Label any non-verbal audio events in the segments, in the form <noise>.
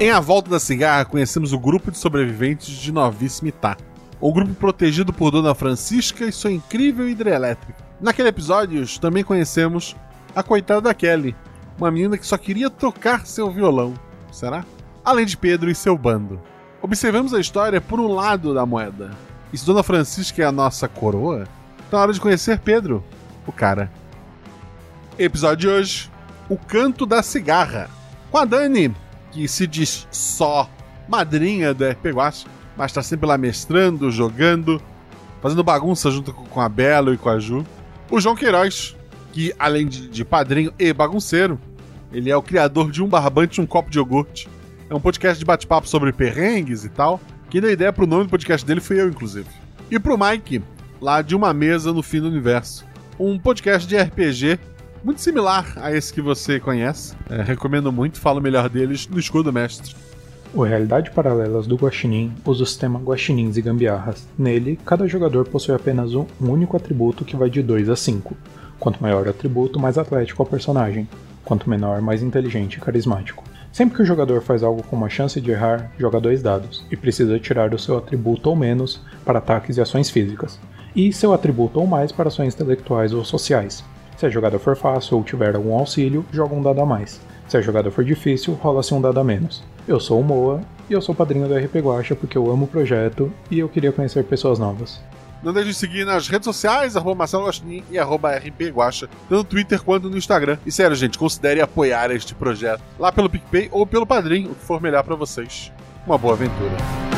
Em A Volta da Cigarra, conhecemos o grupo de sobreviventes de Novíssima Itá. Um grupo protegido por Dona Francisca e sua incrível hidrelétrica. Naquele episódio, também conhecemos a coitada da Kelly, uma menina que só queria tocar seu violão. Será? Além de Pedro e seu bando. Observamos a história por um lado da moeda. E se Dona Francisca é a nossa coroa, tá na hora de conhecer Pedro, o cara. Episódio de hoje: O Canto da Cigarra. Com a Dani, que se diz só madrinha do RP Guacha, mas tá sempre lá mestrando, jogando, fazendo bagunça junto com a Belo e com a Ju. O João Queiroz, que além de, padrinho e bagunceiro, ele é o criador de Um Barbante e um Copo de Iogurte. É um podcast de bate-papo sobre perrengues e tal. Quem deu ideia pro nome do podcast dele fui eu, inclusive. E pro Mike, lá de Uma Mesa no Fim do Universo. Um podcast de RPG muito similar a esse que você conhece. É, recomendo muito, falo melhor deles no Escudo Mestre. O Realidade Paralelas do Guaxinim usa o sistema Guaxinins e Gambiarras. Nele, cada jogador possui apenas um único atributo que vai de 2 a 5. Quanto maior o atributo, mais atlético é o personagem. Quanto menor, mais inteligente e carismático. Sempre que o jogador faz algo com uma chance de errar, joga dois dados, e precisa tirar o seu atributo ou menos para ataques e ações físicas, e seu atributo ou mais para ações intelectuais ou sociais. Se a jogada for fácil ou tiver algum auxílio, joga um dado a mais. Se a jogada for difícil, rola-se um dado a menos. Eu sou o Moa e eu sou padrinho do RP Guacha porque eu amo o projeto e eu queria conhecer pessoas novas. Não deixe de seguir nas redes sociais, arroba Marcelo Guaxinim e arroba RP Guacha, tanto no Twitter quanto no Instagram. E sério, gente, considere apoiar este projeto lá pelo PicPay ou pelo Padrim, o que for melhor para vocês. Uma boa aventura.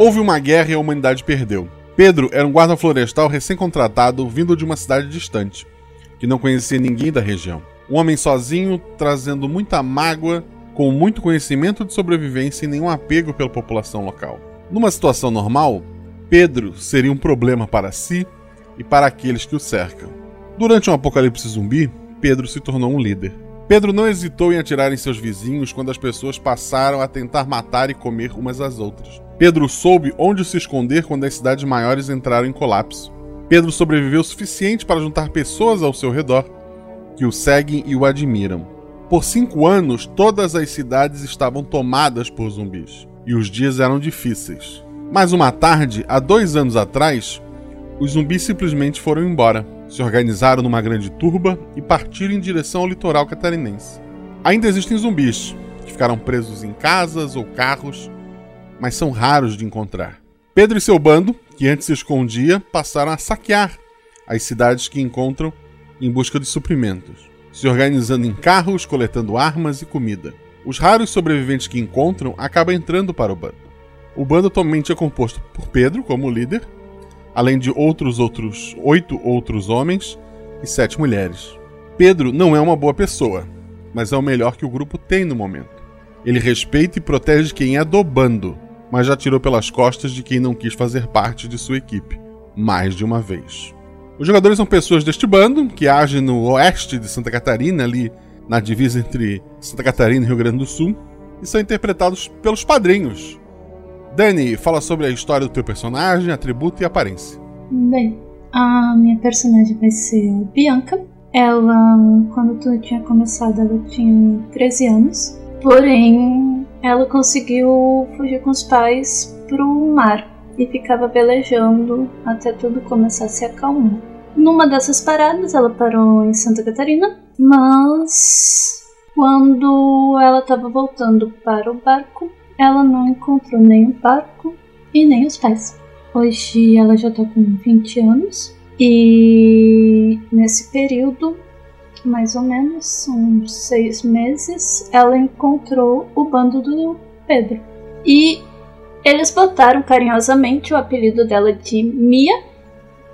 Houve uma guerra e a humanidade perdeu. Pedro era um guarda florestal recém-contratado vindo de uma cidade distante, que não conhecia ninguém da região. Um homem sozinho, trazendo muita mágoa, com muito conhecimento de sobrevivência e nenhum apego pela população local. Numa situação normal, Pedro seria um problema para si e para aqueles que o cercam. Durante um apocalipse zumbi, Pedro se tornou um líder. Pedro não hesitou em atirar em seus vizinhos quando as pessoas passaram a tentar matar e comer umas às outras. Pedro soube onde se esconder quando as cidades maiores entraram em colapso. Pedro sobreviveu o suficiente para juntar pessoas ao seu redor que o seguem e o admiram. Por cinco anos, todas as cidades estavam tomadas por zumbis e os dias eram difíceis. Mas uma tarde, há dois anos atrás, os zumbis simplesmente foram embora, se organizaram numa grande turba e partiram em direção ao litoral catarinense. Ainda existem zumbis que ficaram presos em casas ou carros mas são raros de encontrar. Pedro e seu bando, que antes se escondia, passaram a saquear as cidades que encontram em busca de suprimentos, se organizando em carros, coletando armas e comida. Os raros sobreviventes que encontram acabam entrando para o bando. O bando atualmente é composto por Pedro como líder, além de outros outros oito outros homens e sete mulheres. Pedro não é uma boa pessoa, mas é o melhor que o grupo tem no momento. Ele respeita e protege quem é do bando, mas já tirou pelas costas de quem não quis fazer parte de sua equipe, mais de uma vez. Os jogadores são pessoas deste bando, que agem no oeste de Santa Catarina, ali na divisa entre Santa Catarina e Rio Grande do Sul, e são interpretados pelos padrinhos. Dani, fala sobre a história do teu personagem, atributo e aparência. Bem, a minha personagem vai ser Bianca. Ela, quando tudo tinha começado, ela tinha 13 anos. Porém, ela conseguiu fugir com os pais pro mar e ficava velejando até tudo começar a se acalmar. Numa dessas paradas, ela parou em Santa Catarina, mas quando ela estava voltando para o barco, ela não encontrou nem o barco e nem os pais. Hoje ela já está com 20 anos e nesse período, mais ou menos uns seis meses, ela encontrou o bando do Pedro. E eles botaram carinhosamente o apelido dela de Mia,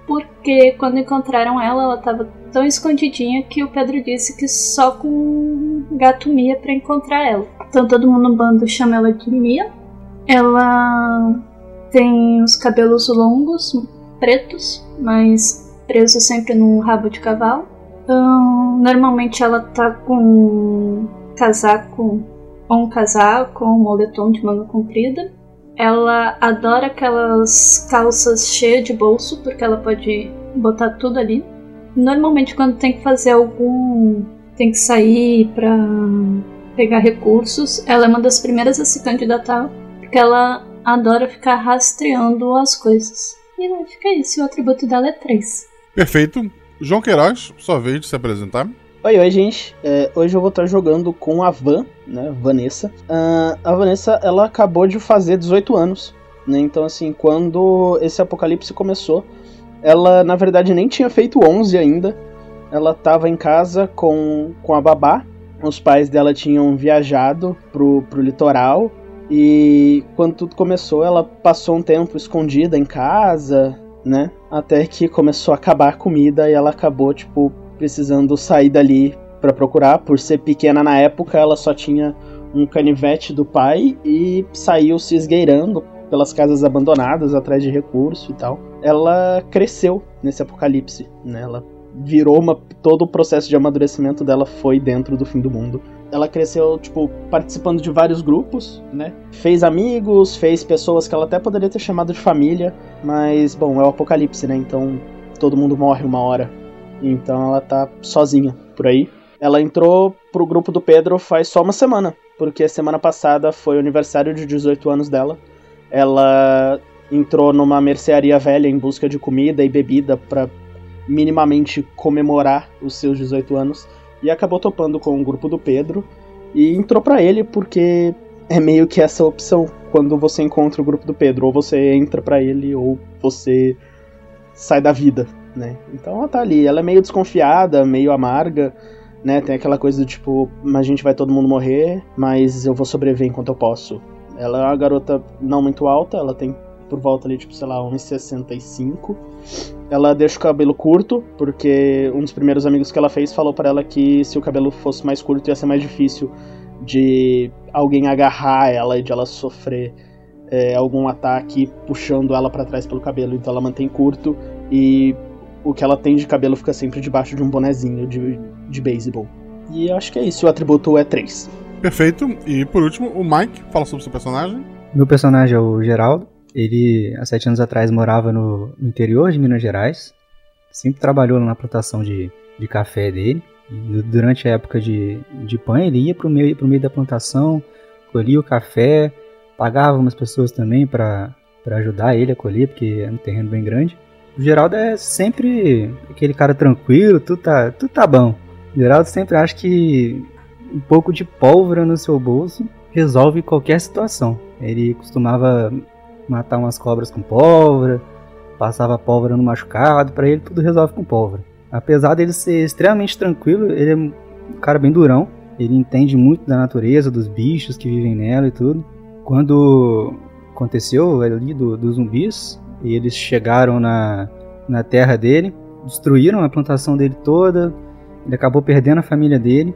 porque quando encontraram ela, ela estava tão escondidinha que o Pedro disse que só com gato Mia para encontrar ela. Então todo mundo no bando chama ela de Mia. Ela tem os cabelos longos, pretos, mas presos sempre no rabo de cavalo. Então, normalmente ela tá com um casaco, ou um casaco, ou um moletom de manga comprida. Ela adora aquelas calças cheias de bolso, porque ela pode botar tudo ali. Normalmente, quando tem que fazer algum. tem que sair pra pegar recursos, ela é uma das primeiras a se candidatar, porque ela adora ficar rastreando as coisas. E fica isso, o atributo dela é 3. Perfeito. João Queiroz, sua vez de se apresentar. Oi, oi, gente. É, hoje eu vou estar jogando com a Van, né, Vanessa. Uh, a Vanessa, ela acabou de fazer 18 anos, né? Então, assim, quando esse apocalipse começou, ela, na verdade, nem tinha feito 11 ainda. Ela estava em casa com, com a babá. Os pais dela tinham viajado pro, pro litoral. E quando tudo começou, ela passou um tempo escondida em casa, né? Até que começou a acabar a comida e ela acabou, tipo, precisando sair dali para procurar. Por ser pequena na época, ela só tinha um canivete do pai e saiu se esgueirando pelas casas abandonadas atrás de recurso e tal. Ela cresceu nesse apocalipse, né? Ela virou uma todo o processo de amadurecimento dela foi dentro do fim do mundo. Ela cresceu, tipo, participando de vários grupos, né? Fez amigos, fez pessoas que ela até poderia ter chamado de família, mas bom, é o apocalipse, né? Então todo mundo morre uma hora. Então ela tá sozinha por aí. Ela entrou pro grupo do Pedro faz só uma semana, porque semana passada foi o aniversário de 18 anos dela. Ela entrou numa mercearia velha em busca de comida e bebida para minimamente comemorar os seus 18 anos e acabou topando com o grupo do Pedro e entrou para ele porque é meio que essa opção quando você encontra o grupo do Pedro, ou você entra para ele ou você sai da vida, né? Então ela tá ali, ela é meio desconfiada, meio amarga, né? Tem aquela coisa do tipo, a gente vai todo mundo morrer, mas eu vou sobreviver enquanto eu posso. Ela é uma garota não muito alta, ela tem por volta ali, tipo, sei lá, 1,65. Ela deixa o cabelo curto, porque um dos primeiros amigos que ela fez falou para ela que se o cabelo fosse mais curto ia ser mais difícil de alguém agarrar ela e de ela sofrer é, algum ataque puxando ela para trás pelo cabelo. Então ela mantém curto e o que ela tem de cabelo fica sempre debaixo de um bonezinho de, de beisebol. E eu acho que é isso, o atributo é 3. Perfeito. E por último, o Mike fala sobre o seu personagem. Meu personagem é o Geraldo. Ele, há sete anos atrás, morava no, no interior de Minas Gerais. Sempre trabalhou na plantação de, de café dele. E durante a época de, de pan, ele ia para o meio, meio da plantação, colhia o café, pagava umas pessoas também para ajudar ele a colher, porque é um terreno bem grande. O Geraldo é sempre aquele cara tranquilo, tudo tá, tudo tá bom. O Geraldo sempre acha que um pouco de pólvora no seu bolso resolve qualquer situação. Ele costumava matar umas cobras com pólvora, passava pólvora no machucado, para ele tudo resolve com pólvora. Apesar dele ser extremamente tranquilo, ele é um cara bem durão. Ele entende muito da natureza, dos bichos que vivem nela e tudo. Quando aconteceu ali do, dos zumbis, e eles chegaram na, na terra dele, destruíram a plantação dele toda, ele acabou perdendo a família dele.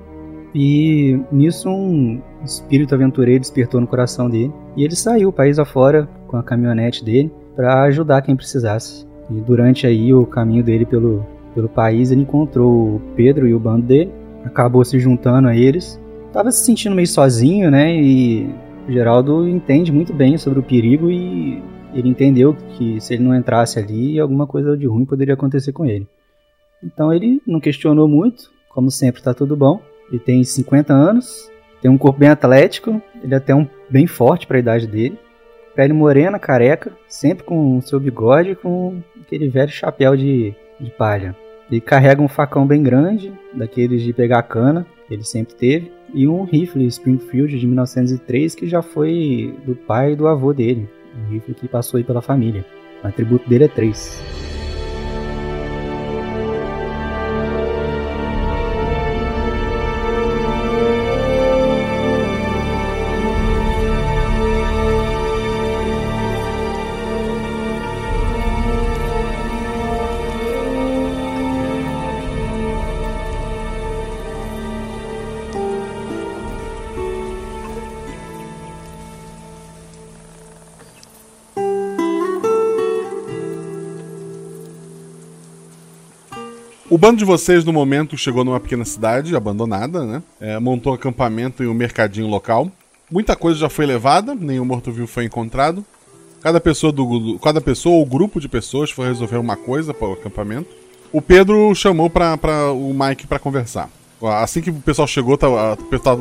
E nisso um espírito aventureiro despertou no coração dele. E ele saiu o país afora com a caminhonete dele para ajudar quem precisasse. E durante aí o caminho dele pelo, pelo país, ele encontrou o Pedro e o bando dele, acabou se juntando a eles. Tava se sentindo meio sozinho, né? E Geraldo entende muito bem sobre o perigo e ele entendeu que se ele não entrasse ali, alguma coisa de ruim poderia acontecer com ele. Então ele não questionou muito, como sempre tá tudo bom. Ele tem 50 anos, tem um corpo bem atlético, ele é até um bem forte para a idade dele. Pele morena, careca, sempre com seu bigode com aquele velho chapéu de, de palha. Ele carrega um facão bem grande, daqueles de pegar cana, que ele sempre teve, e um rifle Springfield de 1903 que já foi do pai e do avô dele. Um rifle que passou aí pela família. O atributo dele é 3. Bando de vocês, no momento, chegou numa pequena cidade abandonada, né? É, montou acampamento em um mercadinho local. Muita coisa já foi levada, nenhum morto-vivo foi encontrado. Cada pessoa, do, cada pessoa ou grupo de pessoas foi resolver uma coisa para o acampamento. O Pedro chamou para o Mike para conversar. Assim que o pessoal chegou, tá, tá, tá,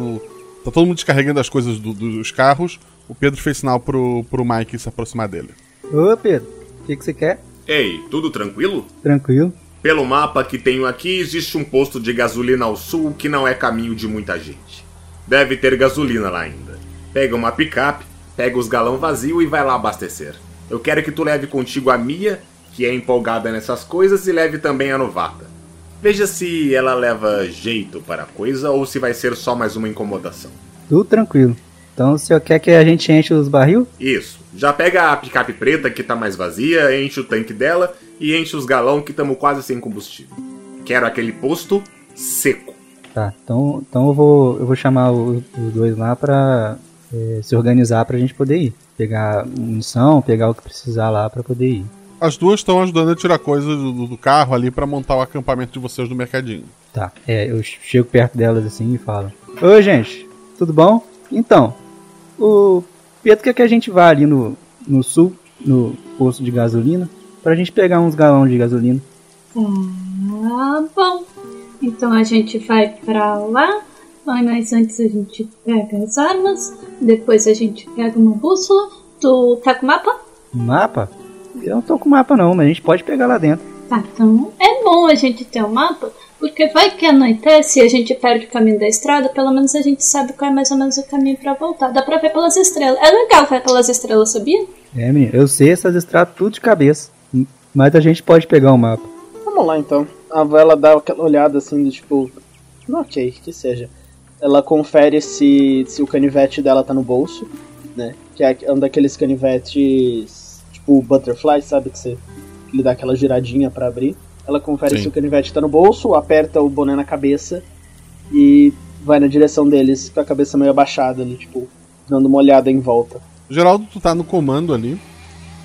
todo mundo descarregando as coisas do, dos carros. O Pedro fez sinal pro, pro Mike se aproximar dele. Ô Pedro, o que, que você quer? Ei, tudo tranquilo? Tranquilo. Pelo mapa que tenho aqui, existe um posto de gasolina ao sul que não é caminho de muita gente. Deve ter gasolina lá ainda. Pega uma picape, pega os galão vazio e vai lá abastecer. Eu quero que tu leve contigo a Mia, que é empolgada nessas coisas, e leve também a novata. Veja se ela leva jeito para a coisa ou se vai ser só mais uma incomodação. Tudo tranquilo. Então o senhor quer que a gente enche os barril? Isso. Já pega a picape preta que tá mais vazia, enche o tanque dela e enche os galão que estamos quase sem combustível. Quero aquele posto seco. Tá, então, então eu, vou, eu vou chamar os, dois lá pra é, se organizar pra gente poder ir. Pegar munição, pegar o que precisar lá pra poder ir. As duas estão ajudando a tirar coisas do, do carro ali para montar o acampamento de vocês no mercadinho. Tá, é, eu chego perto delas assim e falo: Oi, gente, tudo bom? Então, o Pedro quer que a gente vá ali no, no sul, no posto de gasolina, pra gente pegar uns galões de gasolina. Ah, bom. Então a gente vai pra lá, mas antes a gente pega as armas, depois a gente pega uma bússola. Tu tá com mapa? Mapa? Eu não tô com mapa não, mas a gente pode pegar lá dentro. Tá, então é bom a gente ter um mapa, porque vai que anoitece e a gente perde o caminho da estrada, pelo menos a gente sabe qual é mais ou menos o caminho para voltar. Dá pra ver pelas estrelas. É legal ver pelas estrelas, sabia? É, menino, eu sei essas estradas tudo de cabeça. Mas a gente pode pegar o um mapa. Vamos lá então. A Vela dá aquela olhada assim de tipo. Ok, que seja. Ela confere se, se o canivete dela tá no bolso, né? Que é um daqueles canivetes tipo butterfly, sabe? Que você que ele dá aquela giradinha para abrir. Ela confere Sim. se o canivete tá no bolso, aperta o boné na cabeça e vai na direção deles com a cabeça meio abaixada ali, tipo, dando uma olhada em volta. Geraldo, tu tá no comando ali.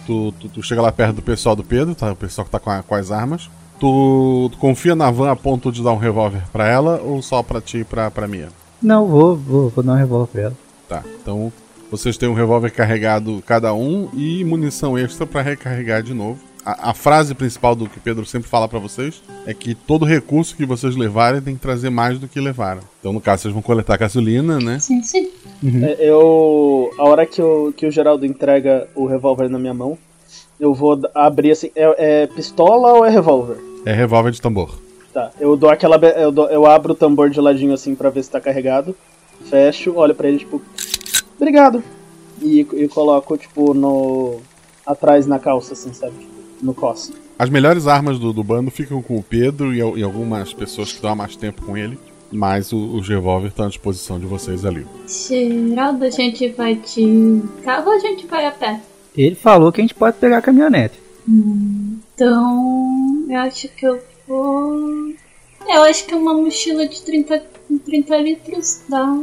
Tu, tu, tu, chega lá perto do pessoal do Pedro, tá? O pessoal que tá com, a, com as armas. Tu, tu, confia na van a ponto de dar um revólver para ela ou só para ti e pra, pra Mia? Não, vou, vou, vou dar um revólver pra ela. Tá, então vocês têm um revólver carregado cada um e munição extra para recarregar de novo. A, a, frase principal do que Pedro sempre fala para vocês é que todo recurso que vocês levarem tem que trazer mais do que levaram. Então, no caso, vocês vão coletar gasolina, né? Sim, sim. Uhum. É, eu. A hora que, eu, que o Geraldo entrega o revólver na minha mão, eu vou abrir assim. É, é pistola ou é revólver? É revólver de tambor. Tá, eu dou aquela. Eu, dou, eu abro o tambor de ladinho assim para ver se tá carregado. Fecho, olho para ele, tipo. Obrigado. E, e coloco, tipo, no. atrás na calça, assim, sabe? No COS. As melhores armas do, do bando ficam com o Pedro e, e, algumas pessoas que estão há mais tempo com ele. Mas o, os revólver estão à disposição de vocês ali. Geraldo, a gente vai de carro ou a gente vai a pé? Ele falou que a gente pode pegar a caminhonete. Hum, então, eu acho que eu vou. Eu acho que uma mochila de 30, 30 litros dá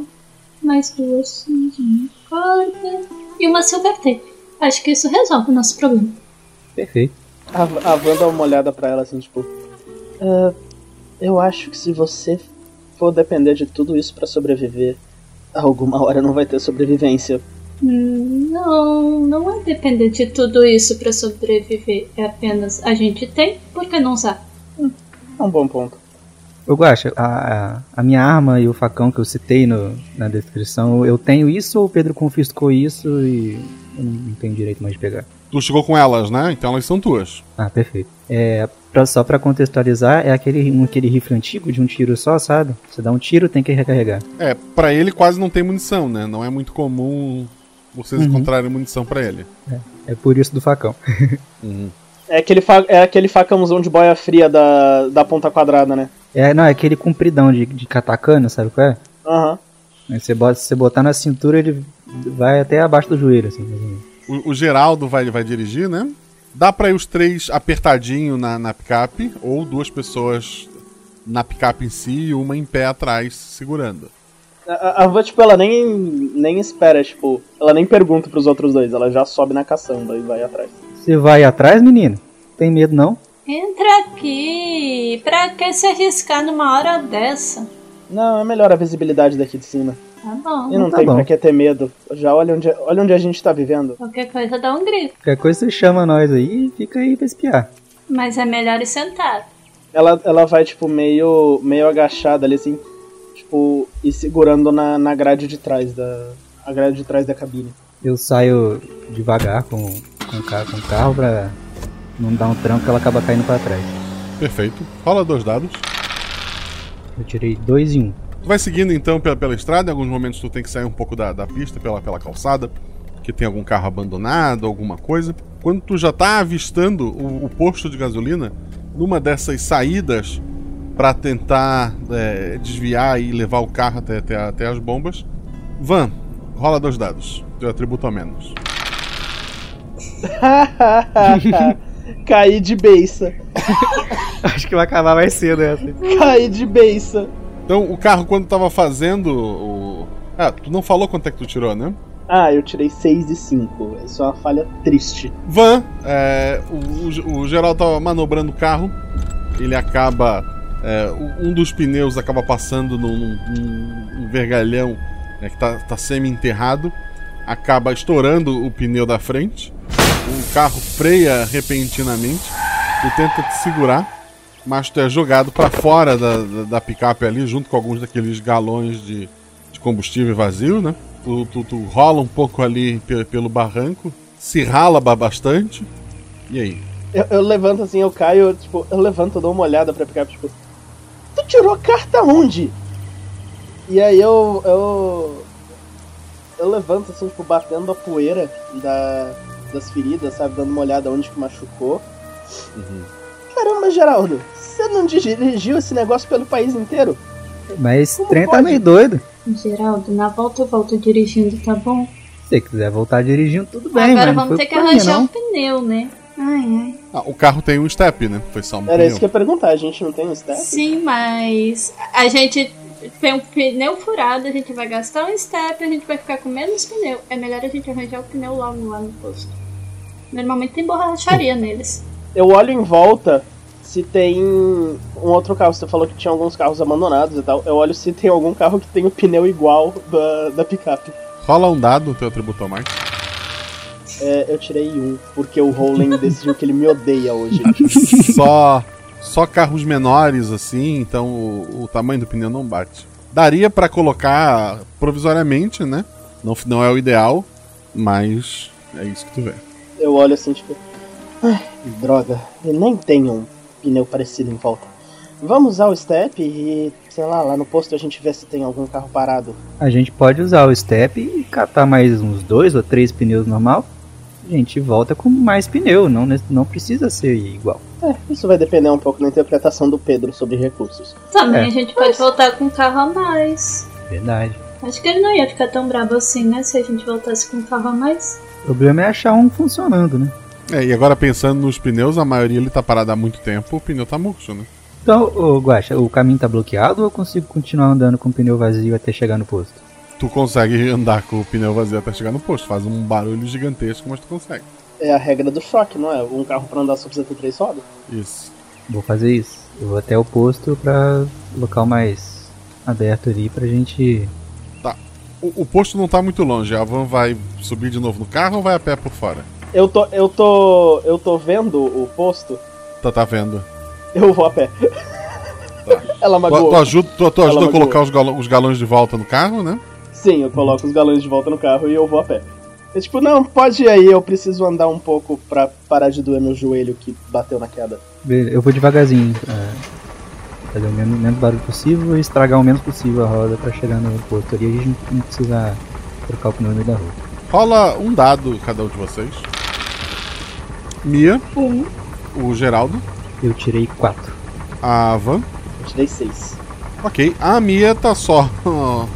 mais duas de corda e uma silver tape. Acho que isso resolve o nosso problema. Perfeito. A, a Van dá uma olhada para ela assim, tipo. Uh, eu acho que se você for depender de tudo isso para sobreviver, alguma hora não vai ter sobrevivência. Hum, não, não é depender de tudo isso para sobreviver. É apenas a gente tem, por que não usar? Hum, É um bom ponto. Eu gosto, a, a, a, minha arma e o facão que eu citei no, na descrição, eu tenho isso ou o Pedro confiscou isso e eu não tenho direito mais de pegar? Tu chegou com elas, né? Então elas são tuas. Ah, perfeito. É, pra, só pra contextualizar, é aquele, um, aquele rifle antigo de um tiro só, sabe? Você dá um tiro, tem que recarregar. É, pra ele quase não tem munição, né? Não é muito comum vocês uhum. encontrarem munição para ele. É, é, por isso do facão. <laughs> uhum. É aquele, fa é aquele facãozão de boia fria da, da ponta quadrada, né? É, não, é aquele compridão de, de catacana, sabe qual é? Aham. Uhum. Você, bota, você botar na cintura, ele vai até abaixo do joelho, assim. O, o Geraldo vai, vai dirigir, né? Dá pra ir os três apertadinho na, na picape, ou duas pessoas na picape em si e uma em pé atrás, segurando. A, a Van, tipo, ela nem, nem espera, tipo, ela nem pergunta pros outros dois, ela já sobe na caçamba e vai atrás. Você vai atrás, menino? Tem medo não? Entra aqui. Pra que se arriscar numa hora dessa? Não, é melhor a visibilidade daqui de cima. Tá bom. E não tá tem bom. pra que ter medo. Já olha onde, olha onde a gente tá vivendo. Qualquer coisa dá um grito. Qualquer coisa você chama nós aí e fica aí pra espiar. Mas é melhor ir sentado. Ela, ela vai, tipo, meio, meio agachada ali, assim, tipo, e segurando na, na grade de trás da. A grade de trás da cabine. Eu saio devagar com, com, o carro, com o carro pra não dar um tranco que ela acaba caindo pra trás. Perfeito. Rola dois dados. Eu tirei dois e um. Tu vai seguindo então pela, pela estrada, em alguns momentos tu tem que sair um pouco da, da pista, pela, pela calçada, que tem algum carro abandonado, alguma coisa. Quando tu já tá avistando o, o posto de gasolina, numa dessas saídas para tentar é, desviar e levar o carro até, até, até as bombas, Van, rola dois dados, teu atributo a menos. <laughs> Caí de beiça. Acho que vai acabar mais cedo essa. Caí de beiça. Então, o carro, quando tava fazendo o. Ah, tu não falou quanto é que tu tirou, né? Ah, eu tirei 6 e 5. Isso é uma falha triste. Van, é, o, o, o geral tava manobrando o carro. Ele acaba. É, um dos pneus acaba passando num, num, num vergalhão né, que tá, tá semi-enterrado. Acaba estourando o pneu da frente. O carro freia repentinamente. E tenta te segurar mas tu é jogado para fora da, da, da, picape ali, junto com alguns daqueles galões de, de combustível vazio, né? Tu, tu, tu rola um pouco ali pe, pelo barranco, se rala bastante. E aí? Eu, eu, levanto assim, eu caio, tipo, eu levanto, eu dou uma olhada pra picape, tipo, tu tirou carta onde? E aí eu. eu. Eu levanto assim, tipo, batendo a poeira da, das feridas, sabe? Dando uma olhada onde que machucou. Uhum. Caramba, Geraldo, você não dirigiu esse negócio pelo país inteiro? Mas o trem tá meio doido. Geraldo, na volta eu volto dirigindo, tá bom? Se você quiser voltar dirigindo, tudo bem. Agora vamos ter que arranjar um pneu, né? Ai, ai. Ah, o carro tem um step, né? Foi só um Era pneu. isso que eu ia perguntar, a gente não tem um step? Sim, mas a gente tem um pneu furado, a gente vai gastar um step, a gente vai ficar com menos pneu. É melhor a gente arranjar o pneu logo lá no posto. Normalmente tem borracharia neles. Eu olho em volta se tem um outro carro. Você falou que tinha alguns carros abandonados e tal. Eu olho se tem algum carro que tem o pneu igual da, da picape. Rola um dado, teu atributo mais. É, eu tirei um, porque o Rowling decidiu que ele me odeia hoje. <laughs> Só, só carros menores, assim, então o, o tamanho do pneu não bate. Daria para colocar provisoriamente, né? Não, não é o ideal, mas é isso que tu vê. Eu olho assim, tipo. Ai, droga, eu nem tenho um pneu parecido em volta. Vamos usar o step e, sei lá, lá no posto a gente vê se tem algum carro parado. A gente pode usar o step e catar mais uns dois ou três pneus normal. A gente volta com mais pneu, não, não precisa ser igual. É, isso vai depender um pouco da interpretação do Pedro sobre recursos. Também É. a gente pode voltar com um carro a mais. Verdade. Acho que ele não ia ficar tão bravo assim, né? Se a gente voltasse com um carro a mais. O problema é achar um funcionando, né? É, e agora pensando nos pneus, a maioria ele tá parado há muito tempo, o pneu tá murcho, né? Então, ô Guaxa, o caminho tá bloqueado ou eu consigo continuar andando com o pneu vazio até chegar no posto? Tu consegue andar com o pneu vazio até chegar no posto, faz um barulho gigantesco, mas tu consegue. É a regra do choque, não é? Um carro pra andar só precisa ter três rodas. Isso. Vou fazer isso. Eu vou até o posto pra local mais aberto ali pra gente. Tá. O, o posto não tá muito longe, a van vai subir de novo no carro ou vai a pé por fora? Eu tô, eu tô, eu tô vendo o posto. Tá, tá vendo? Eu vou a pé. Ela Tu, magoou. tu ajuda, tu, tu Ela ajuda a colocar os, galão- os galões de volta no carro, né? Sim, eu coloco os galões de volta no carro e eu vou a pé. Eu, tipo, não, pode ir aí, eu preciso andar um pouco pra parar de doer meu joelho que bateu na queda. Beleza, Eu vou devagarzinho pra fazer o menos, menos barulho possível e estragar o menos possível a roda pra chegar no porto ali. A gente não precisa trocar o pneu no meio da rua. Rola um dado cada um de vocês. Mia, Um. o Geraldo, Eu tirei 4. a Van. Eu tirei seis. Ok, a Mia tá só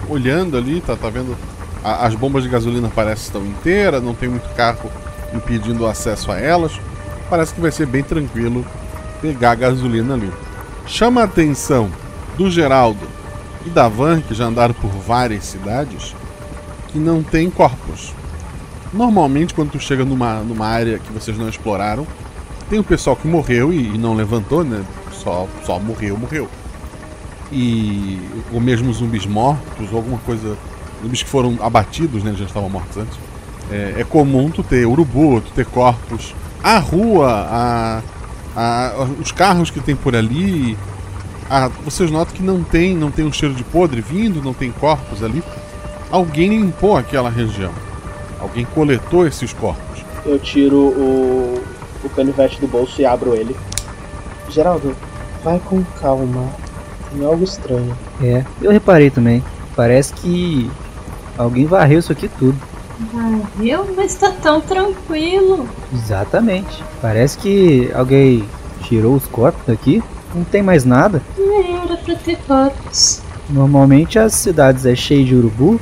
olhando ali, tá, tá vendo? A- as bombas de gasolina parecem estão inteiras, não tem muito carro impedindo o acesso a elas. Parece que vai ser bem tranquilo pegar a gasolina ali. Chama a atenção do Geraldo e da Van, que já andaram por várias cidades, que não tem corpos. Normalmente, quando tu chega numa, numa área que vocês não exploraram, tem o pessoal que morreu e, e não levantou, né? Só, só morreu, morreu. E ou mesmo zumbis mortos ou alguma coisa zumbis que foram abatidos né? Já estavam mortos antes. É, é comum tu ter urubu tu ter corpos. A rua a, a- os carros que tem por ali a- vocês notam que não tem não tem um cheiro de podre vindo não tem corpos ali. Alguém limpou aquela região alguém coletou esses corpos Eu tiro o, o canivete do bolso e abro ele. Geraldo, vai com calma. Tem algo estranho. É, eu reparei também. Parece que alguém varreu isso aqui tudo. Varreu, mas tá tão tranquilo. Exatamente. Parece que alguém tirou os corpos daqui. Não tem mais nada. Era pra ter corpos. Normalmente as cidades é cheio de urubu,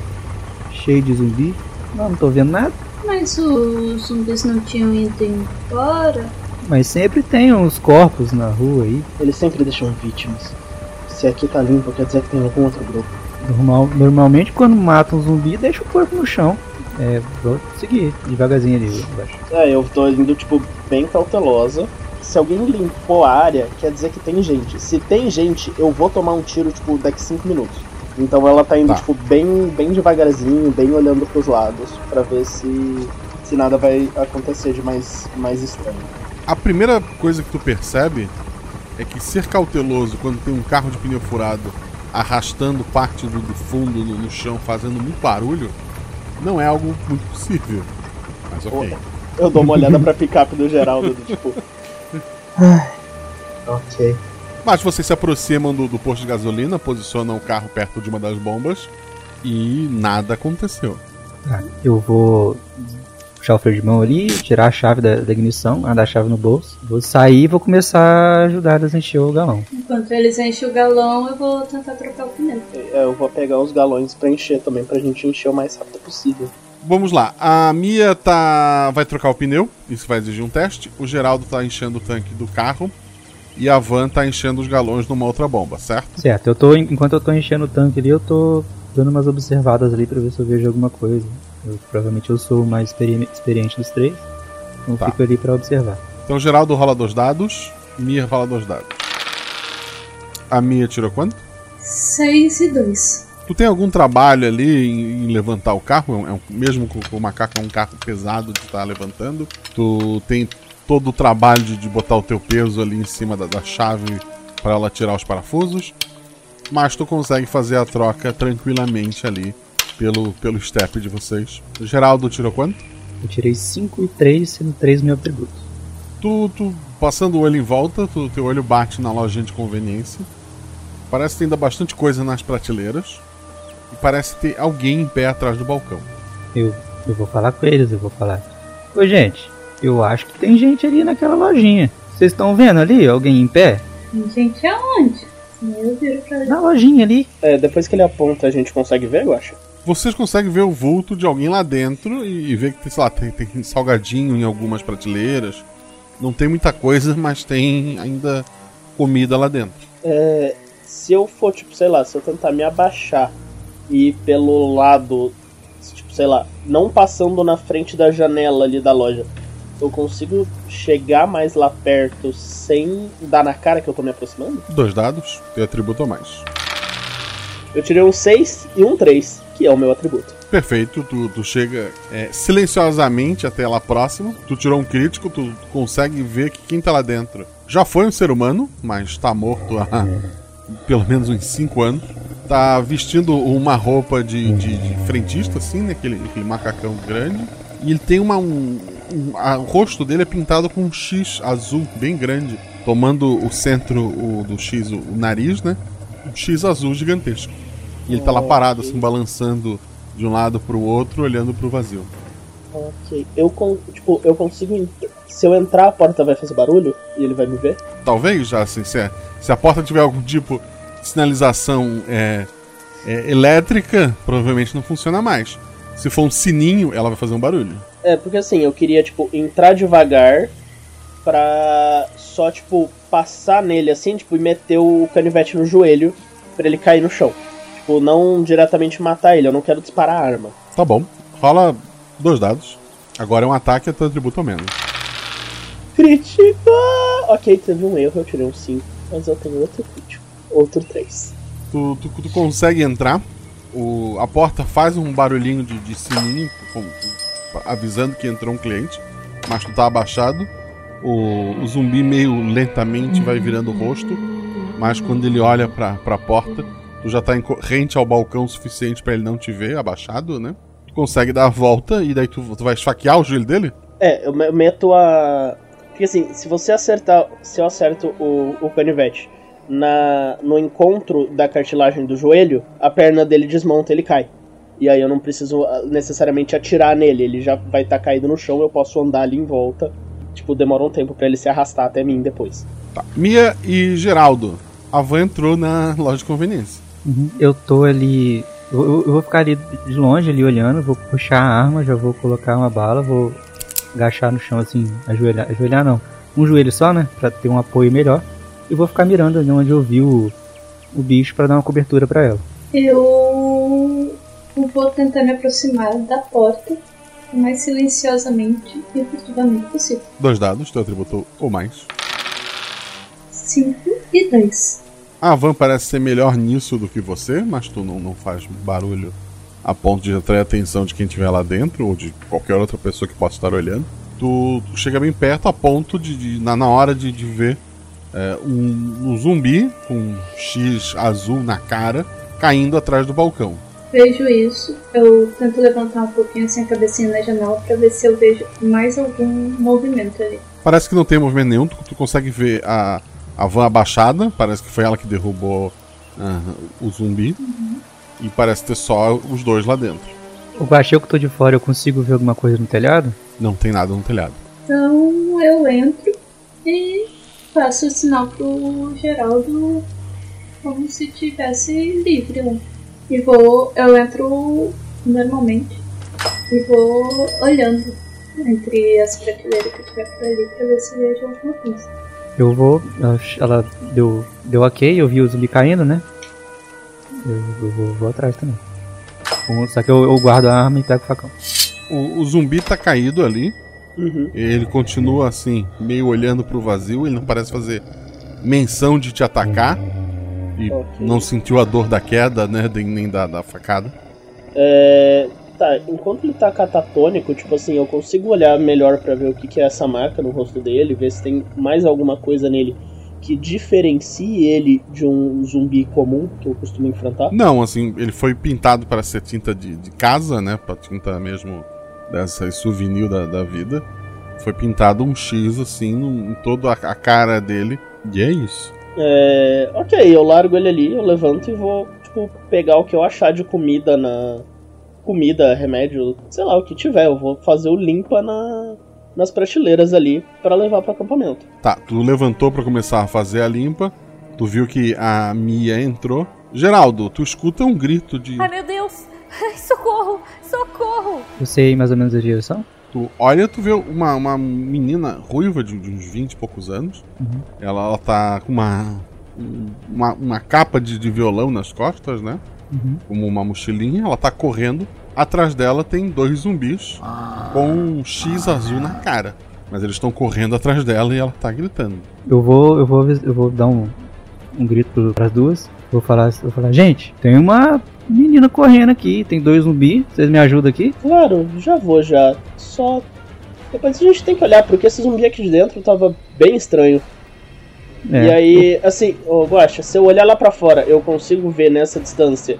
cheio de zumbi. Não, não tô vendo nada. Mas os zumbis não tinham ido embora. Mas sempre tem uns corpos na rua aí. Eles sempre deixam vítimas. Se aqui tá limpo, quer dizer que tem algum outro grupo. Normal, normalmente quando matam um zumbi, deixa o corpo no chão. É, vou seguir devagarzinho ali embaixo. É, eu tô indo, tipo, bem cautelosa. Se alguém limpou a área, quer dizer que tem gente. Se tem gente, eu vou tomar um tiro, tipo, daqui 5 minutos. Então ela tá indo, Tá. tipo, bem, bem devagarzinho, bem olhando pros lados, pra ver se, se nada vai acontecer de mais, mais estranho. A primeira coisa que tu percebe é que ser cauteloso quando tem um carro de pneu furado arrastando parte do, do fundo no, no chão, fazendo muito barulho, não é algo muito possível. Mas ok. Eu dou uma olhada pra picape do Geraldo, do tipo. <laughs> ok. Mas vocês se aproximam do, do posto de gasolina, posicionam o carro perto de uma das bombas e nada aconteceu. Tá, eu vou puxar o freio de mão ali, tirar a chave da, da ignição, andar a chave no bolso. Vou sair e vou começar a ajudar eles a encher o galão. Enquanto eles enchem o galão, eu vou tentar trocar o pneu. É, eu vou pegar os galões pra encher também, pra gente encher o mais rápido possível. Vamos lá, a Mia tá. vai trocar o pneu, isso vai exigir um teste. O Geraldo tá enchendo o tanque do carro. E a Van tá enchendo os galões numa outra bomba, certo? Certo, eu tô, enquanto eu tô enchendo o tanque ali, eu tô dando umas observadas ali pra ver se eu vejo alguma coisa. Eu, provavelmente eu sou o mais experi- experiente dos três, então Tá. fico ali pra observar. Então Geraldo rola dois dados, Mia rola dois dados. A Mia tirou quanto? 6 e 2. Tu tem algum trabalho ali em, em levantar o carro? É um- é mesmo com, o macaco é um carro pesado de estar levantando. Tu tem todo o trabalho de, botar o teu peso ali em cima da, da chave para ela tirar os parafusos. Mas tu consegue fazer a troca tranquilamente ali pelo, pelo step de vocês. O Geraldo tirou quanto? Eu tirei 5 e 3, sendo 3 meu atributo. Tu, tu passando o olho em volta, tu, teu olho bate na lojinha de conveniência. Parece ter ainda bastante coisa nas prateleiras. E parece ter alguém em pé atrás do balcão. Eu, eu vou falar com eles, eu vou falar. Ô gente, eu acho que tem gente ali naquela lojinha. Vocês estão vendo ali alguém em pé? Tem gente aonde? Eu viro pra Na lojinha ali. É, depois que ele aponta, a gente consegue ver, eu acho. Vocês conseguem ver o vulto de alguém lá dentro e, e ver que sei lá, tem, tem salgadinho em algumas prateleiras. Não tem muita coisa, <laughs> mas tem ainda comida lá dentro. É, se eu for, tipo, sei lá, se eu tentar me abaixar e ir pelo lado, tipo, sei lá, não passando na frente da janela ali da loja, eu consigo chegar mais lá perto sem dar na cara que eu tô me aproximando? Dois dados, teu atributo a mais. Eu tirei um 6 e um 3, que é o meu atributo. Perfeito, tu, tu chega é, silenciosamente até lá próximo, tu tirou um crítico, tu consegue ver que quem tá lá dentro já foi um ser humano, mas tá morto há <laughs> pelo menos uns 5 anos. Tá vestindo uma roupa de, de, de frentista, assim, né? Aquele, aquele macacão grande. E ele tem uma. Um, um, a, o rosto dele é pintado com um X azul bem grande. Tomando o centro o, do X, o, o nariz, né? Um X azul gigantesco. E ele tá lá parado, assim, balançando de um lado pro outro, olhando pro vazio. Ok. Eu, con tipo, eu consigo. Se eu entrar, a porta vai fazer barulho e ele vai me ver? Talvez, já assim, se, a- se a porta tiver algum tipo de sinalização é, é, elétrica, provavelmente não funciona mais. Se for um sininho, ela vai fazer um barulho. É, porque assim, eu queria, tipo, entrar devagar pra só, tipo, passar nele assim, tipo, e meter o canivete no joelho pra ele cair no chão. Tipo, não diretamente matar ele, eu não quero disparar a arma. Tá bom. Rola dois dados. Agora é um ataque, é teu atributo ao menos. Crítico! Ok, teve um erro, eu tirei um 5, mas eu tenho outro crítico. Outro 3. Tu, tu, tu consegue entrar, o, a porta faz um barulhinho de, de sininho, avisando que entrou um cliente, mas tu tá abaixado. O, o zumbi meio lentamente vai virando o rosto, mas quando ele olha pra, pra porta, tu já tá em rente ao balcão o suficiente pra ele não te ver, abaixado, né? Tu consegue dar a volta e daí tu, tu vai esfaquear o joelho dele? É, eu me- meto a. Porque assim, se você acertar. Se eu acerto o, o canivete na, no encontro da cartilagem do joelho, a perna dele desmonta ele cai. E aí eu não preciso ah, necessariamente atirar nele, ele já vai estar caído no chão, eu posso andar ali em volta. Tipo, demora um tempo pra ele se arrastar até mim depois. Tá. Mia e Geraldo. A van entrou na loja de conveniência. Uhum. Eu tô ali. Eu, eu- eu vou ficar ali de longe, ali olhando, vou puxar a arma, já vou colocar uma bala, vou agachar no chão assim, ajoelhar. Ajoelhar não. Um joelho só, né? Pra ter um apoio melhor. E vou ficar mirando ali onde eu vi o, o bicho pra dar uma cobertura pra ela. Eu vou tentar me aproximar da porta o mais silenciosamente e furtivamente possível. Dois dados, teu atributo ou mais. 5 e 2. A van parece ser melhor nisso do que você, mas tu não, não faz barulho a ponto de atrair a atenção de quem estiver lá dentro ou de qualquer outra pessoa que possa estar olhando. Tu, tu chega bem perto a ponto de, de- na, na hora de, de ver é, um, um zumbi com um X azul na cara caindo atrás do balcão. Vejo isso, eu tento levantar um pouquinho assim a cabecinha na janela pra ver se eu vejo mais algum movimento ali. Parece que não tem movimento nenhum, tu, tu consegue ver a, a van abaixada, parece que foi ela que derrubou ah, o zumbi. E parece ter só os dois lá dentro. O baixo eu que tô de fora, eu consigo ver alguma coisa no telhado? Não tem nada no telhado. Então eu entro e faço o sinal pro Geraldo como se tivesse livre lá. E vou. Eu entro normalmente e vou olhando entre as prateleiras que tiver por ali pra ver se vejo alguma coisa. Eu vou. ela- deu, deu ok, eu vi o zumbi caindo, né? Eu, eu vou, vou atrás também. Só que eu, eu guardo a arma e pego o facão. O, o zumbi tá caído ali. Uhum. Ele continua assim, meio olhando pro vazio. Ele não parece fazer menção de te atacar. E não sentiu a dor da queda, né? Nem da, da facada. É. Tá, enquanto ele tá catatônico, tipo assim, eu consigo olhar melhor pra ver o que, que é essa marca no rosto dele, ver se tem mais alguma coisa nele que diferencie ele de um zumbi comum que eu costumo enfrentar. Não, assim, ele foi pintado para ser tinta de, de casa, né? Pra tinta mesmo dessa souvenir da, da vida. Foi pintado um X, assim, no- em toda a, cara dele. E é isso. É, ok, eu largo ele ali, eu levanto e vou, tipo, pegar o que eu achar de comida na. Comida, remédio, sei lá, o que tiver. Eu vou fazer o limpa na, nas prateleiras ali para levar pro acampamento. Tá, tu levantou pra começar a fazer a limpa. Tu viu que a Mia entrou. Geraldo, tu escuta um grito de. Ai, meu Deus! Ai, socorro! Socorro! Eu sei mais ou menos a direção? Tu olha, tu vê uma, uma menina ruiva de, de uns 20 e poucos anos. Uhum. Ela, ela tá com uma, uma, uma capa de, de violão nas costas, né? Uhum. Como uma mochilinha. Ela tá correndo. Atrás dela tem dois zumbis com um X azul na cara. Mas eles estão correndo atrás dela e ela tá gritando. Eu vou, eu vou, eu vou dar um, um grito pras duas. Vou falar, vou falar, gente, tem uma menina correndo aqui, tem dois zumbis, vocês me ajudam aqui? Claro, já vou já. Só. Depois a gente tem que olhar, porque esse zumbi aqui de dentro tava bem estranho. É. E aí, assim, ô Guacha, se eu olhar lá pra fora, eu consigo ver nessa distância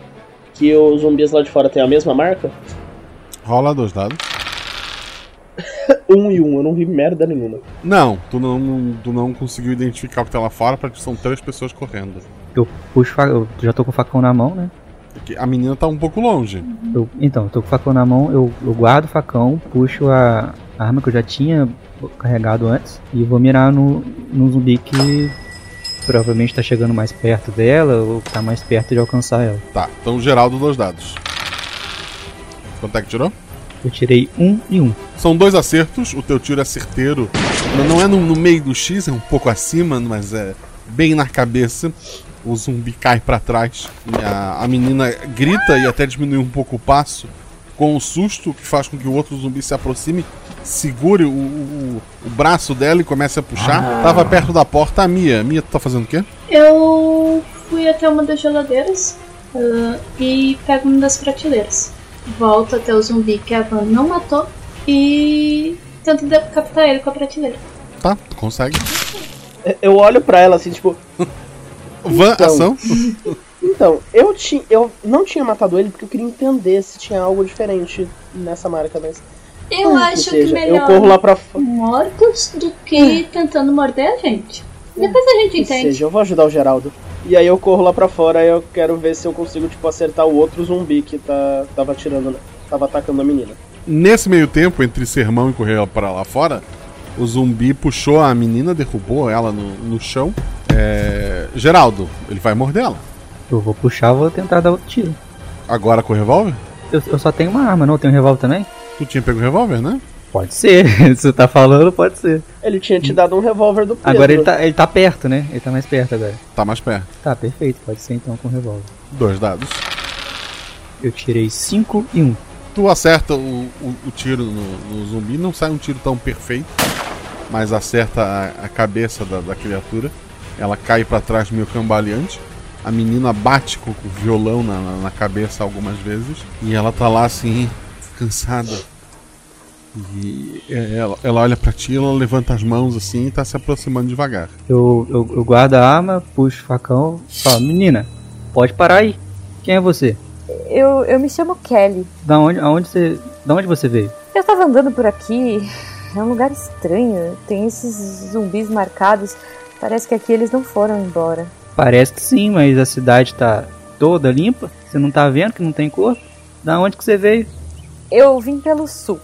que os zumbis lá de fora têm a mesma marca? Rola dois dados. <laughs> um e um, eu não vi merda nenhuma. Não, tu não, tu não conseguiu identificar o que tá lá fora, porque são três pessoas correndo. Eu puxo, eu já tô com o facão na mão, né? Porque a menina tá um pouco longe. Eu, então, eu tô com o facão na mão, eu, eu guardo o facão, puxo a, a arma que eu já tinha carregado antes e vou mirar no, no zumbi que provavelmente tá chegando mais perto dela ou tá mais perto de alcançar ela. Tá, então Geraldo, dois dados. Quanto é que tirou? Eu tirei um e um. São dois acertos, o teu tiro é certeiro. Não é no, no meio do X, é um pouco acima, mas é bem na cabeça. O zumbi cai para trás. A, a menina grita e até diminui um pouco o passo com o susto que faz com que o outro zumbi se aproxime, segure o, o, o braço dela e comece a puxar. Ah. Tava perto da porta a Mia. Mia, tu tá fazendo o quê? Eu fui até uma das geladeiras uh, e pego uma das prateleiras. Volto até o zumbi que a Van não matou e tento captar ele com a prateleira. Tá, tu consegue. Eu olho para ela assim, tipo. <laughs> Van, então, ação? <laughs> Então, eu, ti, eu não tinha matado ele porque eu queria entender se tinha algo diferente nessa marca, mas. Eu hum, acho que, seja, que melhor eu corro lá pra mortos do que hum. tentando morder a gente. Depois a gente entende. seja, eu vou ajudar o Geraldo. E aí eu corro lá pra fora e eu quero ver se eu consigo, tipo, acertar o outro zumbi que tá, tava atirando, tava atacando a menina. Nesse meio tempo, entre sermão e correr para lá fora, o zumbi puxou a menina, derrubou ela no, no chão. É... Geraldo, ele vai morder ela. Eu vou puxar, vou tentar dar outro tiro. Agora com o revólver? Eu, eu só tenho uma arma, não? Eu tenho um revólver também? Tu tinha pego o revólver, né? Pode ser, se <laughs> você tá falando, pode ser. Ele tinha te dado um revólver do Pedro. Agora ele tá, ele tá perto, né? Ele tá mais perto agora. Tá mais perto. Tá, perfeito, pode ser então com o revólver. Dois dados. Eu tirei 5 e 1. Um. Tu acerta o, o, o tiro no, no, zumbi, não sai um tiro tão perfeito, mas acerta a, a cabeça da, da criatura. Ela cai para trás meio cambaleante. A menina bate com o violão na, na, na cabeça algumas vezes. E ela tá lá assim, cansada. E ela, ela olha para ti, ela levanta as mãos assim e tá se aproximando devagar. Eu, eu, eu guardo a arma, puxo o facão falo, menina, pode parar aí. Quem é você? Eu, eu me chamo Kelly. Da onde, aonde você, da onde você veio? Eu tava andando por aqui. É um lugar estranho. Tem esses zumbis marcados. Parece que aqui eles não foram embora. Parece que sim, mas a cidade tá toda limpa. Você não tá vendo que não tem cor? Da onde que você veio? Eu vim pelo sul,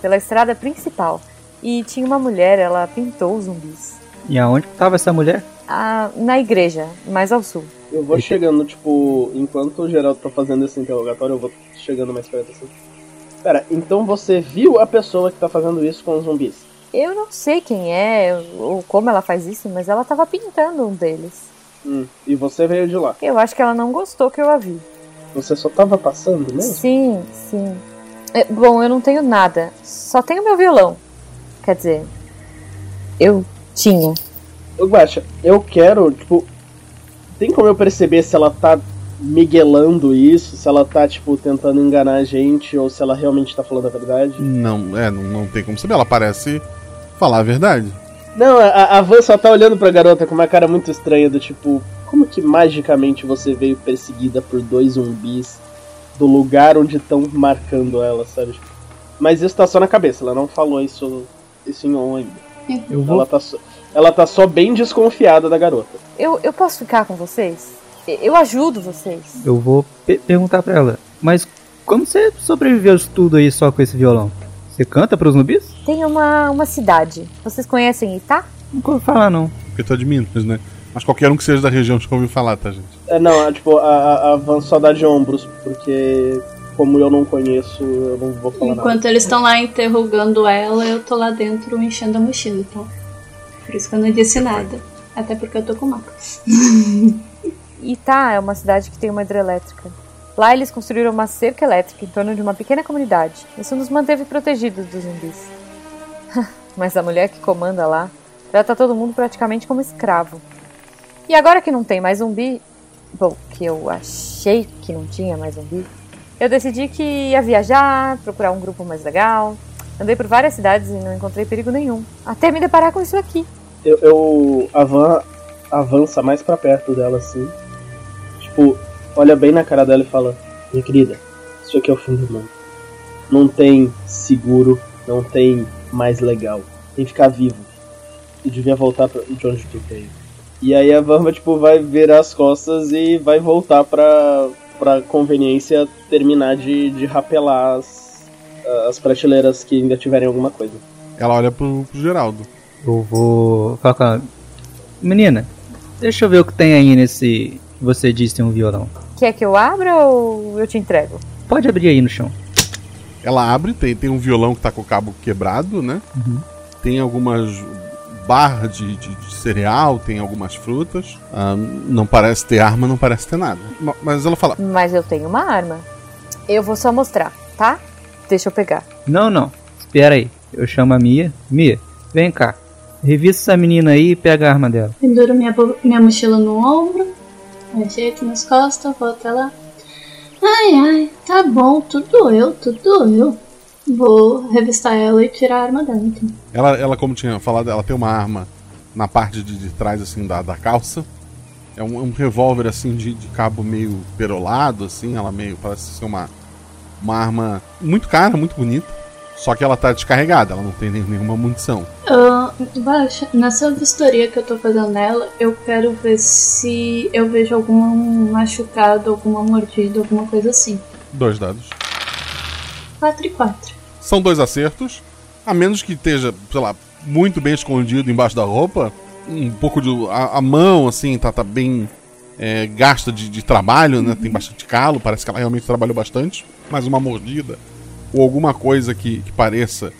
pela estrada principal. E tinha uma mulher, ela pintou os zumbis. E aonde estava essa mulher? Ah, na igreja, mais ao sul. Eu vou chegando, tipo, enquanto o Geraldo tá fazendo esse interrogatório, eu vou chegando mais perto assim. Pera, então você viu a pessoa que tá fazendo isso com os zumbis? Eu não sei quem é ou como ela faz isso, mas ela tava pintando um deles. Hum, e você veio de lá? Eu acho que ela não gostou que eu a vi. Você só tava passando mesmo? Sim, sim. É, bom, eu não tenho nada. Só tenho meu violão. Quer dizer, eu tinha. Ô, Guacha, eu quero, tipo. Tem como eu perceber se ela tá miguelando isso, se ela tá, tipo, tentando enganar a gente ou se ela realmente tá falando a verdade? Não, é, não, não tem como saber. Ela parece falar a verdade. Não, a, a Van só tá olhando pra garota com uma cara muito estranha, do tipo, como que magicamente você veio perseguida por dois zumbis do lugar onde estão marcando ela, sabe? Mas isso tá só na cabeça, ela não falou isso, isso em on ainda. Eu vou... ela, tá só, ela tá só bem desconfiada da garota. Eu, eu posso ficar com vocês? Eu ajudo vocês. Eu vou perguntar pra ela, mas como você sobreviveu isso tudo aí só com esse violão? Você canta pros zumbis? Tem uma, uma cidade. Vocês conhecem Itá? Nunca ouvi falar, não. Porque tô de Minas, né? Mas qualquer um que seja da região já ouviu falar, tá, gente? É, não, é, tipo, a, a Van só dá de ombros, porque como eu não conheço, eu não vou falar Enquanto nada. eles estão lá interrogando ela, eu tô lá dentro enchendo a mochila, tá? Por isso que eu não disse nada. Até porque eu tô com mapa. <laughs> Itá é uma cidade que tem uma hidrelétrica. Lá eles construíram uma cerca elétrica em torno de uma pequena comunidade. Isso nos manteve protegidos dos zumbis. <laughs> Mas a mulher que comanda lá trata todo mundo praticamente como escravo. E agora que não tem mais zumbi, bom, que eu achei que não tinha mais zumbi, eu decidi que ia viajar, procurar um grupo mais legal. Andei por várias cidades e não encontrei perigo nenhum. Até me deparar com isso aqui. Eu, eu a Van avança mais para perto dela assim. Tipo, olha bem na cara dela e fala: Minha querida, isso aqui é o fim do mundo. Não tem seguro, não tem mais legal. Tem que ficar vivo. E devia voltar pra, de onde tu veio. E aí a Vamba, tipo, vai virar as costas e vai voltar pra, pra conveniência terminar de, de rapelar as, as prateleiras que ainda tiverem alguma coisa. Ela olha pro, pro Geraldo. Eu vou falar com ela. Menina, deixa eu ver o que tem aí nesse. Você disse tem um violão. Quer que eu abra ou eu te entrego? Pode abrir aí no chão. Ela abre, tem, tem um violão que tá com o cabo quebrado, né? Uhum. Tem algumas barras de, de, de, cereal, tem algumas frutas. Ah, não parece ter arma, não parece ter nada. Mas ela fala. Mas eu tenho uma arma. Eu vou só mostrar, tá? Deixa eu pegar. Não, não. Espera aí. Eu chamo a Mia. Mia, vem cá. Revista essa menina aí e pega a arma dela. Penduro minha, minha mochila no ombro, ajeito nas costas, vou até lá. Ai, ai, tá bom, tudo eu, tudo eu. Vou revistar ela e tirar a arma dela, então. Ela, ela como tinha falado, ela tem uma arma na parte de, de trás, assim, da, da calça. É um, um revólver, assim, de, de cabo meio perolado, assim. Ela meio, parece ser uma, uma arma muito cara, muito bonita. Só que ela tá descarregada, ela não tem nenhuma munição. Uh, baixa, nessa vistoria que eu tô fazendo nela, eu quero ver se eu vejo algum machucado, alguma mordida, alguma coisa assim. Dois dados. 4 e 4. São dois acertos. A menos que esteja, sei lá, muito bem escondido embaixo da roupa. Um pouco de. A, a mão, assim, tá, tá bem é, gasta de, de trabalho, né? Tem bastante calo, parece que ela realmente trabalhou bastante. Mas uma mordida ou alguma coisa que, que pareça